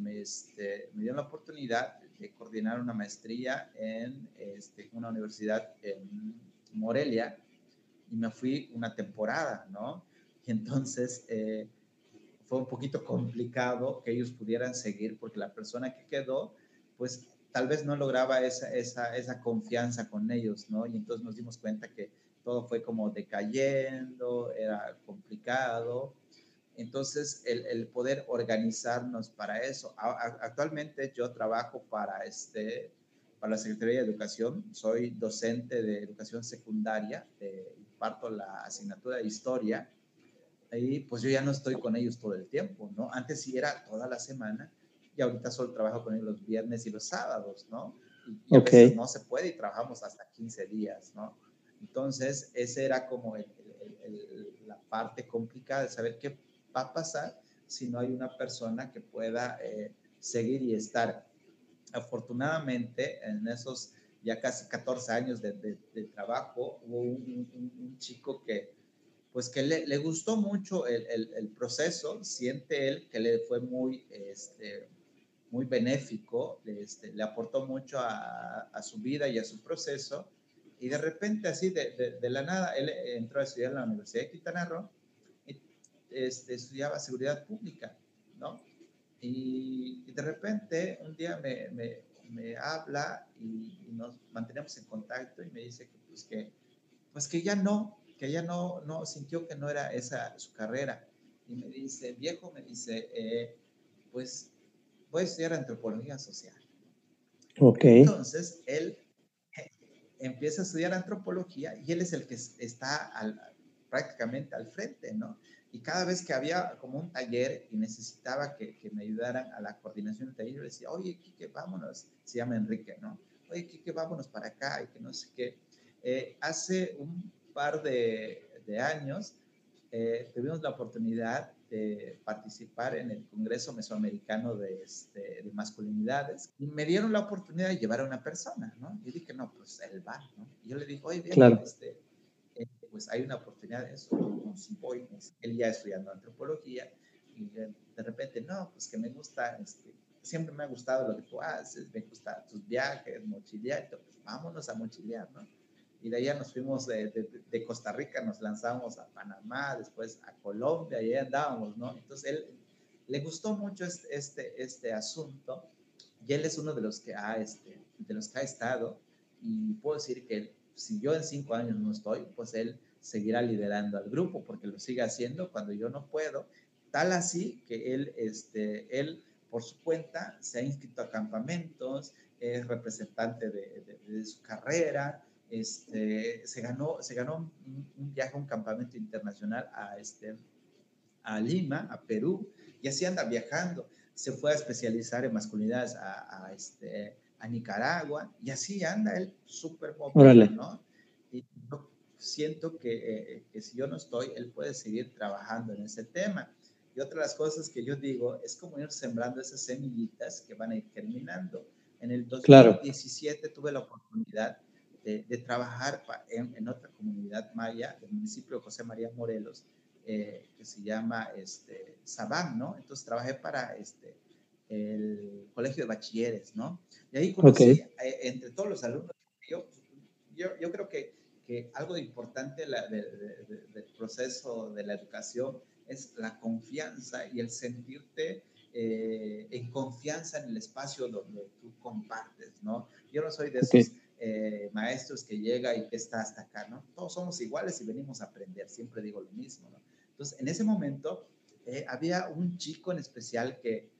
este, me dio la oportunidad de coordinar una maestría en este, una universidad en Morelia y me fui una temporada, ¿no? Y entonces eh, fue un poquito complicado que ellos pudieran seguir porque la persona que quedó, pues tal vez no lograba esa, esa, esa confianza con ellos, ¿no? Y entonces nos dimos cuenta que todo fue como decayendo, era complicado entonces, el, poder organizarnos para eso. actualmente yo trabajo para, este, para la Secretaría de Educación, soy docente de educación secundaria, imparto la asignatura de historia, y pues yo ya no estoy con ellos todo el tiempo, ¿no? Antes sí era toda la semana, y ahorita solo trabajo con ellos los viernes y los sábados, ¿no? Y, a veces no se puede y trabajamos hasta 15 días, ¿no? Entonces, esa era como la parte complicada de saber qué va a pasar si no hay una persona que pueda eh, seguir y estar. Afortunadamente, en esos ya casi 14 años de, trabajo, hubo un, chico que, pues que le, gustó mucho el, proceso, siente él que le fue muy, este, muy benéfico, este, le aportó mucho a, su vida y a su proceso, y de repente así, de, de, la nada, él entró a estudiar en la Universidad de Quintana Roo, este, estudiaba seguridad pública, ¿no? Y, de repente un día me, me habla y, nos mantenemos en contacto y me dice que pues que, pues que ya no, que ya no, no sintió que no era esa su carrera. Y me dice, viejo, me dice, eh, pues voy a estudiar antropología social. Ok. Entonces, él empieza a estudiar antropología y él es el que está al, prácticamente al frente, ¿no? Y cada vez que había como un taller y necesitaba que, que me ayudaran a la coordinación del taller, yo le decía, oye, Kike, vámonos. Se llama Enrique, ¿no? Oye, Kike, vámonos para acá y que no sé qué. Eh, hace un par de, de años eh, tuvimos la oportunidad de participar en el Congreso Mesoamericano de, este, de, Masculinidades y me dieron la oportunidad de llevar a una persona, ¿no? Y dije, no, pues él va, ¿no? Y yo le dije, oye, bien, claro. este, pues hay una oportunidad de eso. voy, él ya estudiando antropología y de, repente, no, pues que me gusta, este, siempre me ha gustado lo que tú haces, me gustan tus viajes, mochilear, pues vámonos a mochilear, ¿no? Y de allá nos fuimos de, de, Costa Rica, nos lanzamos a Panamá, después a Colombia, y ahí andábamos, ¿no? Entonces él le gustó mucho este, este, este asunto y él es uno de los que ha, este, de los que ha estado y puedo decir que si yo en cinco años no estoy, pues él seguirá liderando al grupo porque lo sigue haciendo cuando yo no puedo. Tal así que él, este, él por su cuenta, se ha inscrito a campamentos, es representante de, su carrera, este, se ganó, se ganó un, viaje a un campamento internacional a, este, a Lima, a Perú, y así anda viajando. Se fue a especializar en masculinidades a, a este, a Nicaragua, y así anda él súper móvil, ¿no? Siento que, eh, que, si yo no estoy, él puede seguir trabajando en ese tema. Y otra de las cosas que yo digo es como ir sembrando esas semillitas que van a ir germinando. En el 2017 tuve la oportunidad de, trabajar en, otra comunidad maya del municipio de José María Morelos, eh, que se llama este, Sabán, ¿no? Entonces trabajé para este, el colegio de bachilleres, ¿no? Y ahí conocí eh, entre todos los alumnos, yo, yo, yo creo que, que, algo importante del proceso de la educación es la confianza y el sentirte eh, en confianza en el espacio donde tú compartes, ¿no? Yo no soy de esos eh, maestros que llega y que está hasta acá, ¿no? Todos somos iguales y venimos a aprender, siempre digo lo mismo, ¿no? Entonces, en ese momento había un chico en especial que,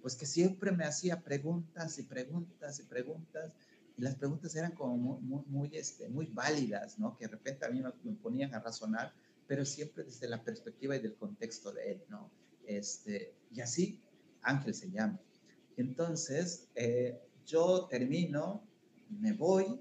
pues que siempre me hacía preguntas y preguntas y preguntas, y las preguntas eran como muy, muy, este, muy válidas, ¿no? Que de repente a mí me, ponían a razonar, pero siempre desde la perspectiva y del contexto de él, ¿no? Este, y así, Ángel se llama. Entonces, eh, yo termino, me voy,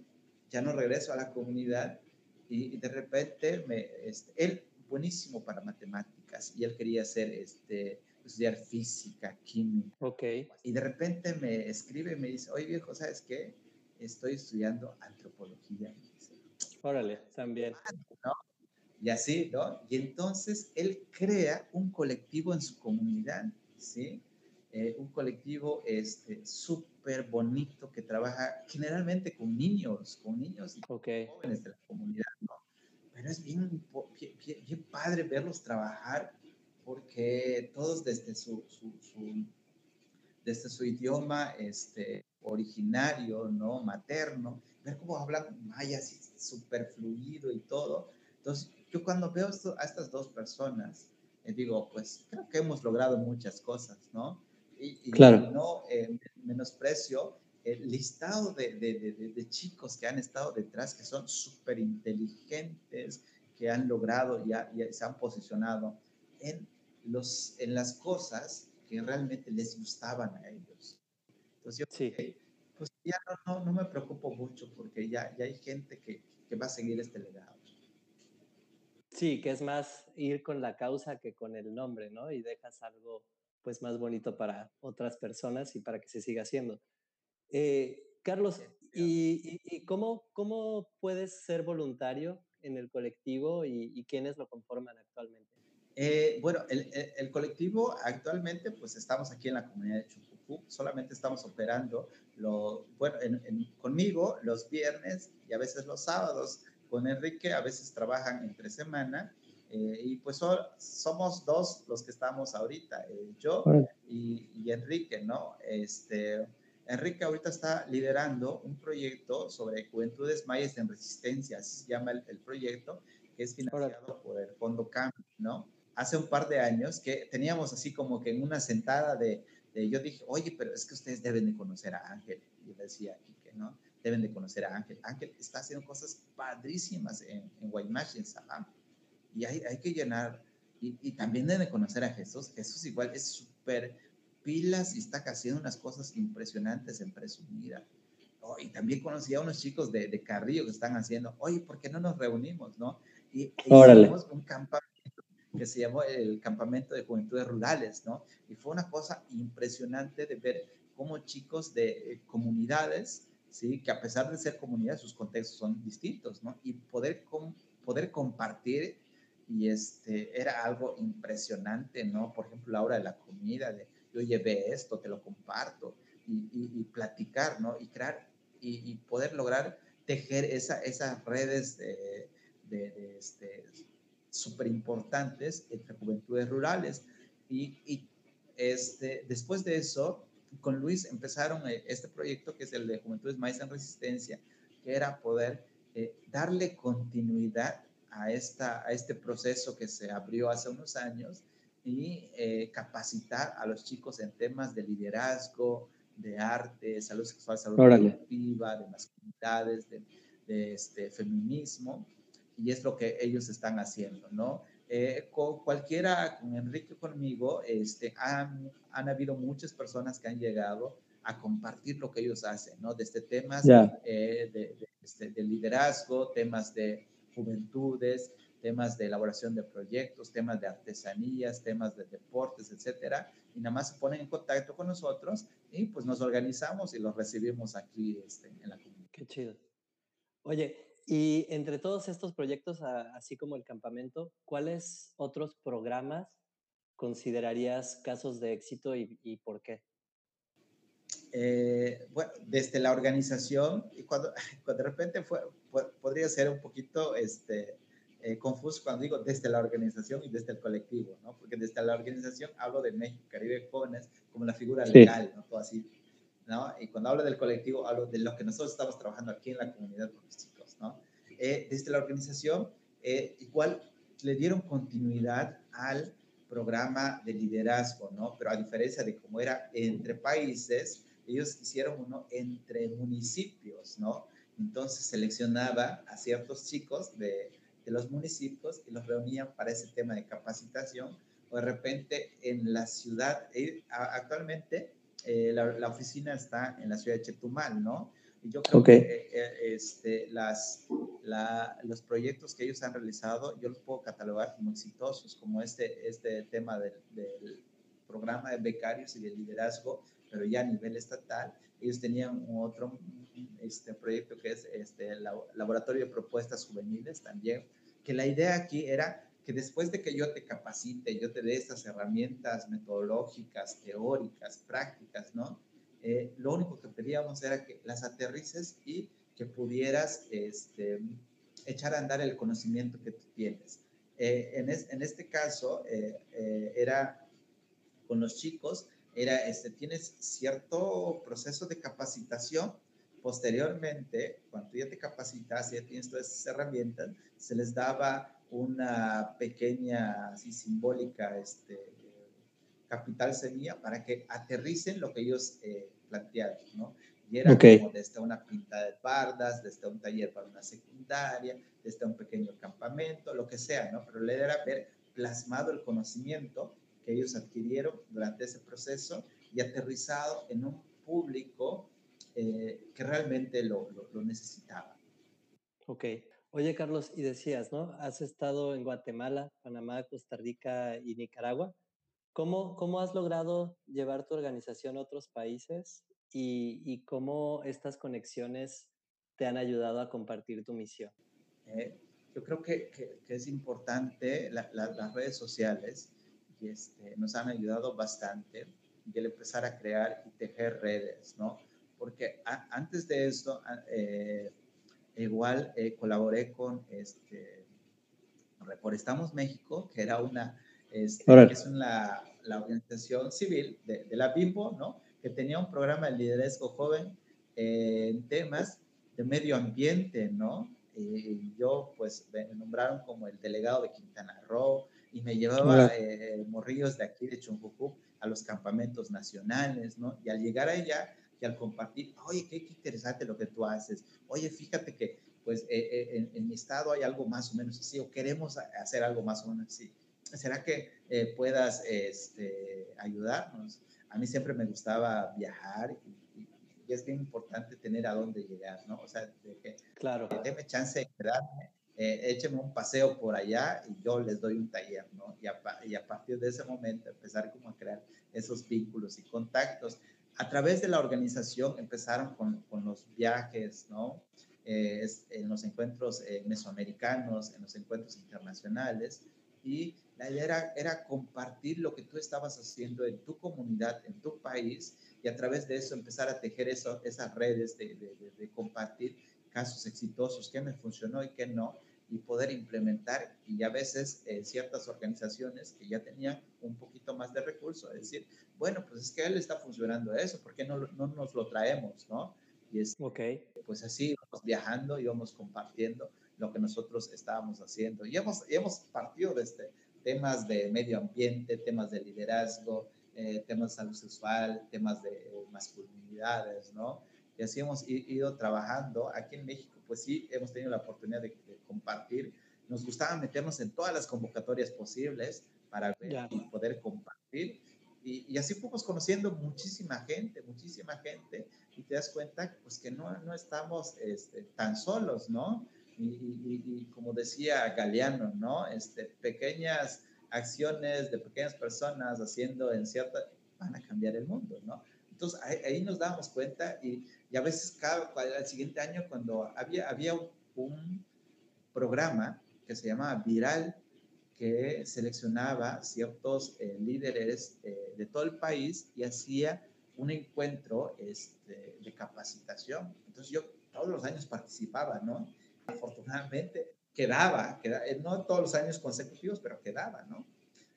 ya no regreso a la comunidad, y, de repente, me, este, él, buenísimo para matemáticas, y él quería ser este, estudiar física, química. Ok. Y de repente me escribe y me dice, oye viejo, ¿sabes qué? Estoy estudiando antropología. Órale, también. Y así, ¿no? Y entonces él crea un colectivo en su comunidad, ¿sí? Eh, un colectivo este, súper bonito que trabaja generalmente con niños, con niños y jóvenes de la comunidad, ¿no? Pero es bien, bien, bien padre verlos trabajar porque todos desde su, desde su idioma este, originario, ¿no? Materno, ver cómo hablan maya así súper fluido y todo. Entonces, yo cuando veo esto, a estas dos personas, eh, digo, pues creo que hemos logrado muchas cosas, ¿no? Y, claro. no eh, menosprecio el listado de, de, de, chicos que han estado detrás, que son súper inteligentes, que han logrado y, y se han posicionado en los, en las cosas que realmente les gustaban a ellos. Entonces yo sí. pues ya no, no, me preocupo mucho porque ya, ya hay gente que, que va a seguir este legado. Sí, que es más ir con la causa que con el nombre, ¿no? Y dejas algo pues más bonito para otras personas y para que se siga haciendo. Eh, Carlos, ¿y, y, cómo, cómo puedes ser voluntario en el colectivo y, y quiénes lo conforman actualmente? Eh, bueno, el, el, colectivo actualmente, pues estamos aquí en la comunidad de Solamente estamos operando, lo, bueno, conmigo los viernes y a veces los sábados, con Enrique a veces trabajan entre semana, eh, y pues somos dos los que estamos ahorita, eh, yo y, y, Enrique, ¿no? Este, Enrique ahorita está liderando un proyecto sobre juventudes mayas en resistencia, así se llama el, el proyecto, que es financiado por el Fondo CAM, ¿no? hace un par de años que teníamos así como que en una sentada de, yo dije, oye, pero es que ustedes deben de conocer a Ángel. Y le decía que ¿no? Deben de conocer a Ángel. Ángel está haciendo cosas padrísimas en, en Guaymash, en Salam. Y hay, hay que llenar, y, y, también deben de conocer a Jesús. Jesús igual es súper pilas y está haciendo unas cosas impresionantes en Presumida. Oh, y también conocí a unos chicos de, de, Carrillo que están haciendo, oye, ¿por qué no nos reunimos, no? Y, y hicimos un campamento que se llamó el Campamento de Juventudes Rurales, ¿no? Y fue una cosa impresionante de ver cómo chicos de eh, comunidades, ¿sí? Que a pesar de ser comunidades, sus contextos son distintos, ¿no? Y poder, poder compartir, y este, era algo impresionante, ¿no? Por ejemplo, la hora de la comida, de yo llevé esto, te lo comparto, y, y, platicar, ¿no? Y crear, y, poder lograr tejer esa, esas redes de, de, de este, súper importantes entre juventudes rurales. Y, y, este, después de eso, con Luis empezaron eh, este proyecto que es el de Juventudes Maíz en Resistencia, que era poder eh, darle continuidad a, esta, a este proceso que se abrió hace unos años y eh, capacitar a los chicos en temas de liderazgo, de arte, salud sexual, salud colectiva, de masculinidades, de, de este, feminismo y es lo que ellos están haciendo, ¿no? Eh, con cualquiera, con Enrique conmigo, este, han, han habido muchas personas que han llegado a compartir lo que ellos hacen, ¿no? Desde temas eh, de, este, de, liderazgo, temas de juventudes, temas de elaboración de proyectos, temas de artesanías, temas de deportes, etcétera. y nada más se ponen en contacto con nosotros y pues nos organizamos y los recibimos aquí este, en la comunidad. Qué chido. Oye, y entre todos estos proyectos, así como el campamento, ¿cuáles otros programas considerarías casos de éxito y, por qué? Eh, bueno, desde la organización, y cuando, cuando de repente fue, podría ser un poquito este, eh, confuso cuando digo desde la organización y desde el colectivo, ¿no? Porque desde la organización hablo de México, Caribe Jóvenes, como la figura legal, ¿no? Todo así, ¿no? Y cuando hablo del colectivo, hablo de lo que nosotros estamos trabajando aquí en la comunidad ¿no? Eh, desde la organización, igual le dieron continuidad al programa de liderazgo, ¿no? Pero a diferencia de cómo era entre países, ellos hicieron uno entre municipios, ¿no? Entonces seleccionaba a ciertos chicos de, de los municipios y los reunían para ese tema de capacitación. O de repente en la ciudad, eh, actualmente eh, la, oficina está en la ciudad de Chetumal, ¿no? Y yo creo que eh, este, las, los proyectos que ellos han realizado, yo los puedo catalogar como exitosos, como este, este tema del, del programa de becarios y de liderazgo, pero ya a nivel estatal. Ellos tenían otro este proyecto que es este el Laboratorio de Propuestas Juveniles también, que la idea aquí era que después de que yo te capacite, yo te dé estas herramientas metodológicas, teóricas, prácticas, ¿no? Eh, lo único que pedíamos era que las aterrices y que pudieras este, echar a andar el conocimiento que tú tienes. Eh, en, en, este caso, eh, era con los chicos, era, este, tienes cierto proceso de capacitación, posteriormente, cuando ya te capacitas, ya tienes todas esas herramientas, se les daba una pequeña, así simbólica, este, capital semilla para que aterricen lo que ellos eh, plantearon, ¿no? Y era como desde una pinta de pardas, desde un taller para una secundaria, desde un pequeño campamento, lo que sea, ¿no? Pero le era ver plasmado el conocimiento que ellos adquirieron durante ese proceso y aterrizado en un público eh, que realmente lo, lo, necesitaba. Ok. Oye, Carlos, y decías, ¿no? Has estado en Guatemala, Panamá, Costa Rica y Nicaragua. ¿Cómo, cómo has logrado llevar tu organización a otros países y, y cómo estas conexiones te han ayudado a compartir tu misión? Eh, yo creo que, que, es importante las redes sociales y este, nos han ayudado bastante y el empezar a crear y tejer redes, ¿no? porque antes de esto, eh, igual eh, colaboré con este, Reforestamos México, que era una, este, es una, la organización civil de, la BIMBO, ¿no? Que tenía un programa de liderazgo joven en temas de medio ambiente, ¿no? Y yo, pues, me nombraron como el delegado de Quintana Roo y me llevaba eh, morrillos de aquí de Chunjucu a los campamentos nacionales, ¿no? Y al llegar allá, y al compartir, oye, qué, interesante lo que tú haces, oye, fíjate que pues eh, eh, en, mi estado hay algo más o menos así, o queremos hacer algo más o menos así. ¿Será que eh, puedas este, ayudarnos? A mí siempre me gustaba viajar y, es bien importante tener a dónde llegar, ¿no? O sea, de que, claro. que déme chance de quedarme, écheme un paseo por allá y yo les doy un taller, ¿no? Y a, y a partir de ese momento empezar como a crear esos vínculos y contactos a través de la organización empezaron con, con los viajes, ¿no? Eh, en los encuentros eh, mesoamericanos, en los encuentros internacionales, y la idea era, era, compartir lo que tú estabas haciendo en tu comunidad, en tu país, y a través de eso empezar a tejer eso, esas redes de, de, de compartir casos exitosos, qué me funcionó y qué no, y poder implementar y a veces eh, ciertas organizaciones que ya tenían un poquito más de recursos, decir, bueno, pues es que a él está funcionando eso, ¿por qué no, no nos lo traemos, no? Y es, okay. pues así íbamos viajando, íbamos compartiendo lo que nosotros estábamos haciendo. Y hemos, y hemos partido desde temas de medio ambiente, temas de liderazgo, eh, temas de salud sexual, temas de masculinidades, ¿no? Y así hemos ido trabajando. Aquí en México, pues sí, hemos tenido la oportunidad de compartir. Nos gustaba meternos en todas las convocatorias posibles para poder compartir. Y, así fuimos conociendo muchísima gente, muchísima gente, y te das cuenta pues, que no, no estamos este, tan solos, ¿no? Y, como decía Galeano, ¿no? Este, pequeñas acciones de pequeñas personas haciendo en cierta, van a cambiar el mundo, ¿no? Entonces ahí, nos damos cuenta y, y, a veces cada, el siguiente año cuando había, había un, programa que se llamaba Viral, que seleccionaba ciertos eh, líderes eh, de todo el país y hacía un encuentro este, de capacitación. Entonces yo todos los años participaba, ¿no? Afortunadamente quedaba, quedaba, eh, no todos los años consecutivos, pero quedaba, ¿no?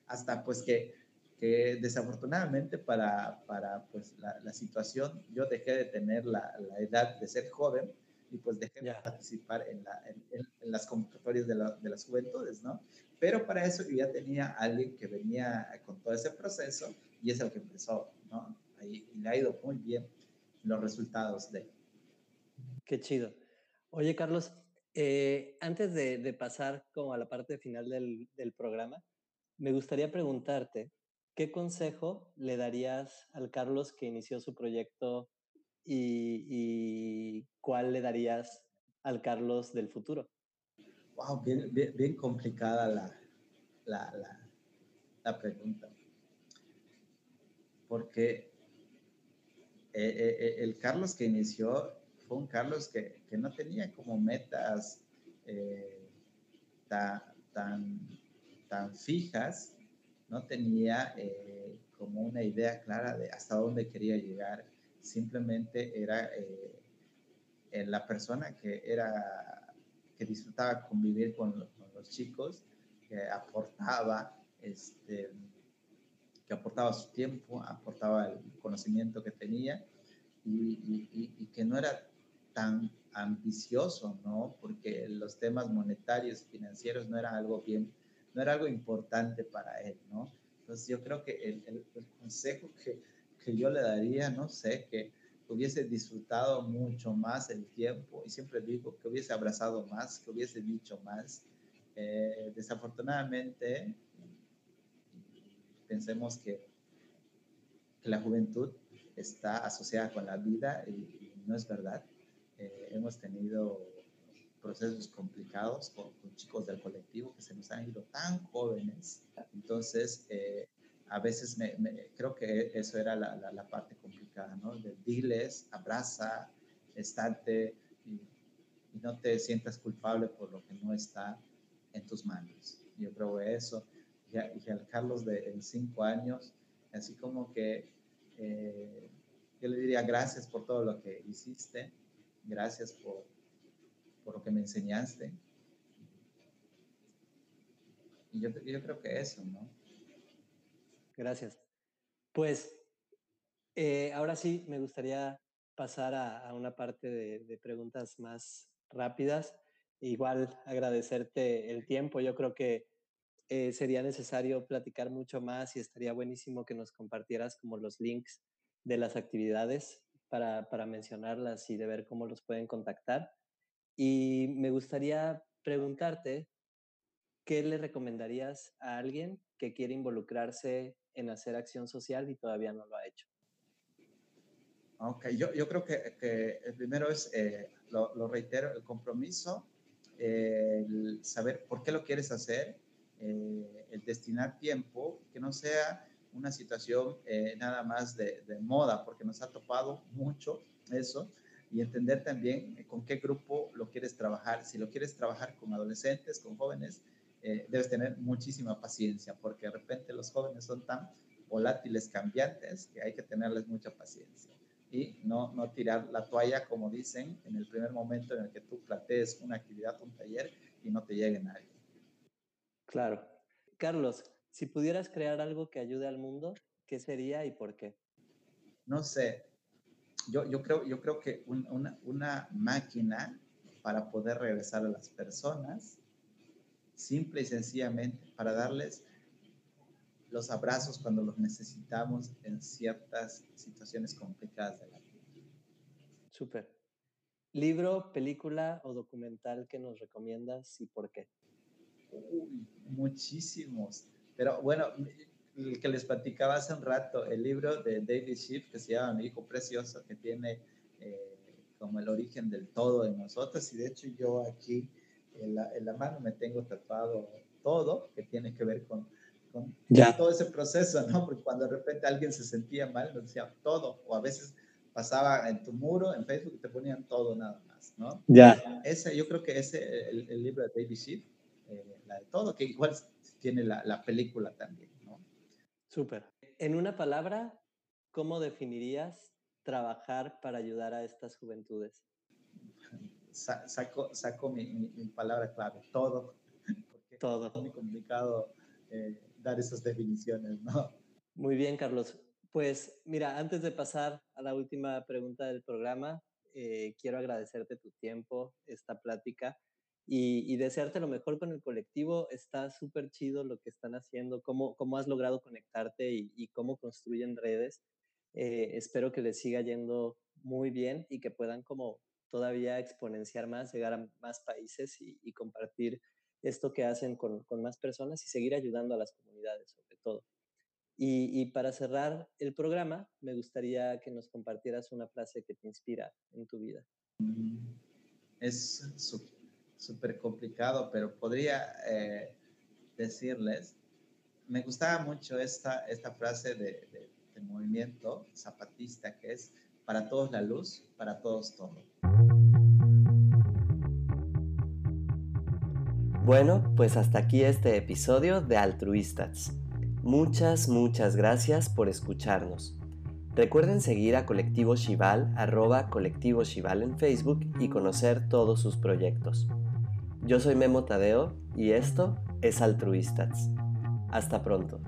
Hasta pues que, que desafortunadamente para, para pues la, la, situación, yo dejé de tener la, la, edad de ser joven y pues dejé de participar en, la, en, las convocatorias de, de, las juventudes, ¿no? Pero para eso yo ya tenía alguien que venía con todo ese proceso y es el que empezó, ¿no? Ahí, y le ha ido muy bien los resultados de... Qué chido. Oye, Carlos, eh, antes de, pasar como a la parte final del, programa, me gustaría preguntarte, ¿qué consejo le darías al Carlos que inició su proyecto y, cuál le darías al Carlos del futuro? Wow, bien, complicada la, la, la, pregunta. Porque eh, eh, el Carlos que inició fue Carlos que, que no tenía como metas eh, tan, tan, fijas, no tenía eh, como una idea clara de hasta dónde quería llegar, simplemente era eh, la persona que era que disfrutaba convivir con, los chicos, que aportaba este, que aportaba su tiempo, aportaba el conocimiento que tenía y que no era tan ambicioso, ¿no? Porque los temas monetarios, financieros no era algo bien, no era algo importante para él, ¿no? Entonces yo creo que el, el, consejo que, que, yo le daría, no sé, que hubiese disfrutado mucho más el tiempo y siempre digo que hubiese abrazado más, que hubiese dicho más. Eh, desafortunadamente, pensemos que, que la juventud está asociada con la vida y no es verdad. Eh, hemos tenido procesos complicados con, chicos del colectivo que se nos han ido tan jóvenes. Entonces, eh, a veces me, creo que eso era la, la, parte complicada, ¿no? De diles, abraza, estate y, no te sientas culpable por lo que no está en tus manos. Yo creo eso. Y, al Carlos de en cinco años, así como que eh, yo le diría gracias por todo lo que hiciste Gracias por, por lo que me enseñaste. Y yo, yo creo que eso, ¿no? Gracias. Pues eh, ahora sí me gustaría pasar a, una parte de, preguntas más rápidas. Igual agradecerte el tiempo. Yo creo que eh, sería necesario platicar mucho más y estaría buenísimo que nos compartieras como los links de las actividades para, para mencionarlas y de ver cómo los pueden contactar. Y me gustaría preguntarte, ¿qué le recomendarías a alguien que quiere involucrarse en hacer acción social y todavía no lo ha hecho? Ok, yo, yo creo que, que, el primero es, eh, lo, lo, reitero, el compromiso, eh, el saber por qué lo quieres hacer, eh, el destinar tiempo, que no sea una situación eh, nada más de, moda, porque nos ha topado mucho eso, y entender también eh, con qué grupo lo quieres trabajar. Si lo quieres trabajar con adolescentes, con jóvenes, eh, debes tener muchísima paciencia, porque de repente los jóvenes son tan volátiles, cambiantes, que hay que tenerles mucha paciencia. Y no, no tirar la toalla, como dicen, en el primer momento en el que tú plantees una actividad, un taller, y no te llegue nadie. Claro. Carlos, si pudieras crear algo que ayude al mundo, ¿qué sería y por qué? No sé. Yo, yo, creo, yo creo que una, una máquina para poder regresar a las personas, simple y sencillamente, para darles los abrazos cuando los necesitamos en ciertas situaciones complicadas de la vida. Súper. ¿Libro, película o documental que nos recomiendas y por qué? Uy, muchísimos. Pero bueno, el que les platicaba hace un rato, el libro de David Schiff que se llama Mi hijo precioso, que tiene eh, como el origen del todo de nosotros. Y de hecho yo aquí en la, en la, mano me tengo tatuado todo que tiene que ver con, con ya. todo ese proceso, ¿no? Porque cuando de repente alguien se sentía mal, nos decía todo, o a veces pasaba en tu muro, en Facebook, y te ponían todo nada más, ¿no? Ya. Ese, yo creo que ese, el, el libro de David Schiff, eh, la de todo, que igual tiene la, la película también, ¿no? Súper. En una palabra, ¿cómo definirías trabajar para ayudar a estas juventudes? saco, saco mi, mi, palabra clave, todo. todo. Es muy complicado eh, dar esas definiciones, ¿no? Muy bien, Carlos. Pues mira, antes de pasar a la última pregunta del programa, eh, quiero agradecerte tu tiempo, esta plática y, desearte lo mejor con el colectivo. Está súper chido lo que están haciendo, cómo, cómo has logrado conectarte y, cómo construyen redes. Eh, espero que les siga yendo muy bien y que puedan como todavía exponenciar más, llegar a más países y, compartir esto que hacen con, con, más personas y seguir ayudando a las comunidades sobre todo. Y, y, para cerrar el programa, me gustaría que nos compartieras una frase que te inspira en tu vida. Es súper complicado, pero podría eh, decirles, me gustaba mucho esta, esta frase de, de, movimiento zapatista que es, para todos la luz, para todos todo. Bueno, pues hasta aquí este episodio de Altruistas. Muchas, muchas gracias por escucharnos. Recuerden seguir a Colectivo Shival, arroba Colectivo Shival en Facebook y conocer todos sus proyectos. Yo soy Memo Tadeo y esto es Altruistas. Hasta pronto.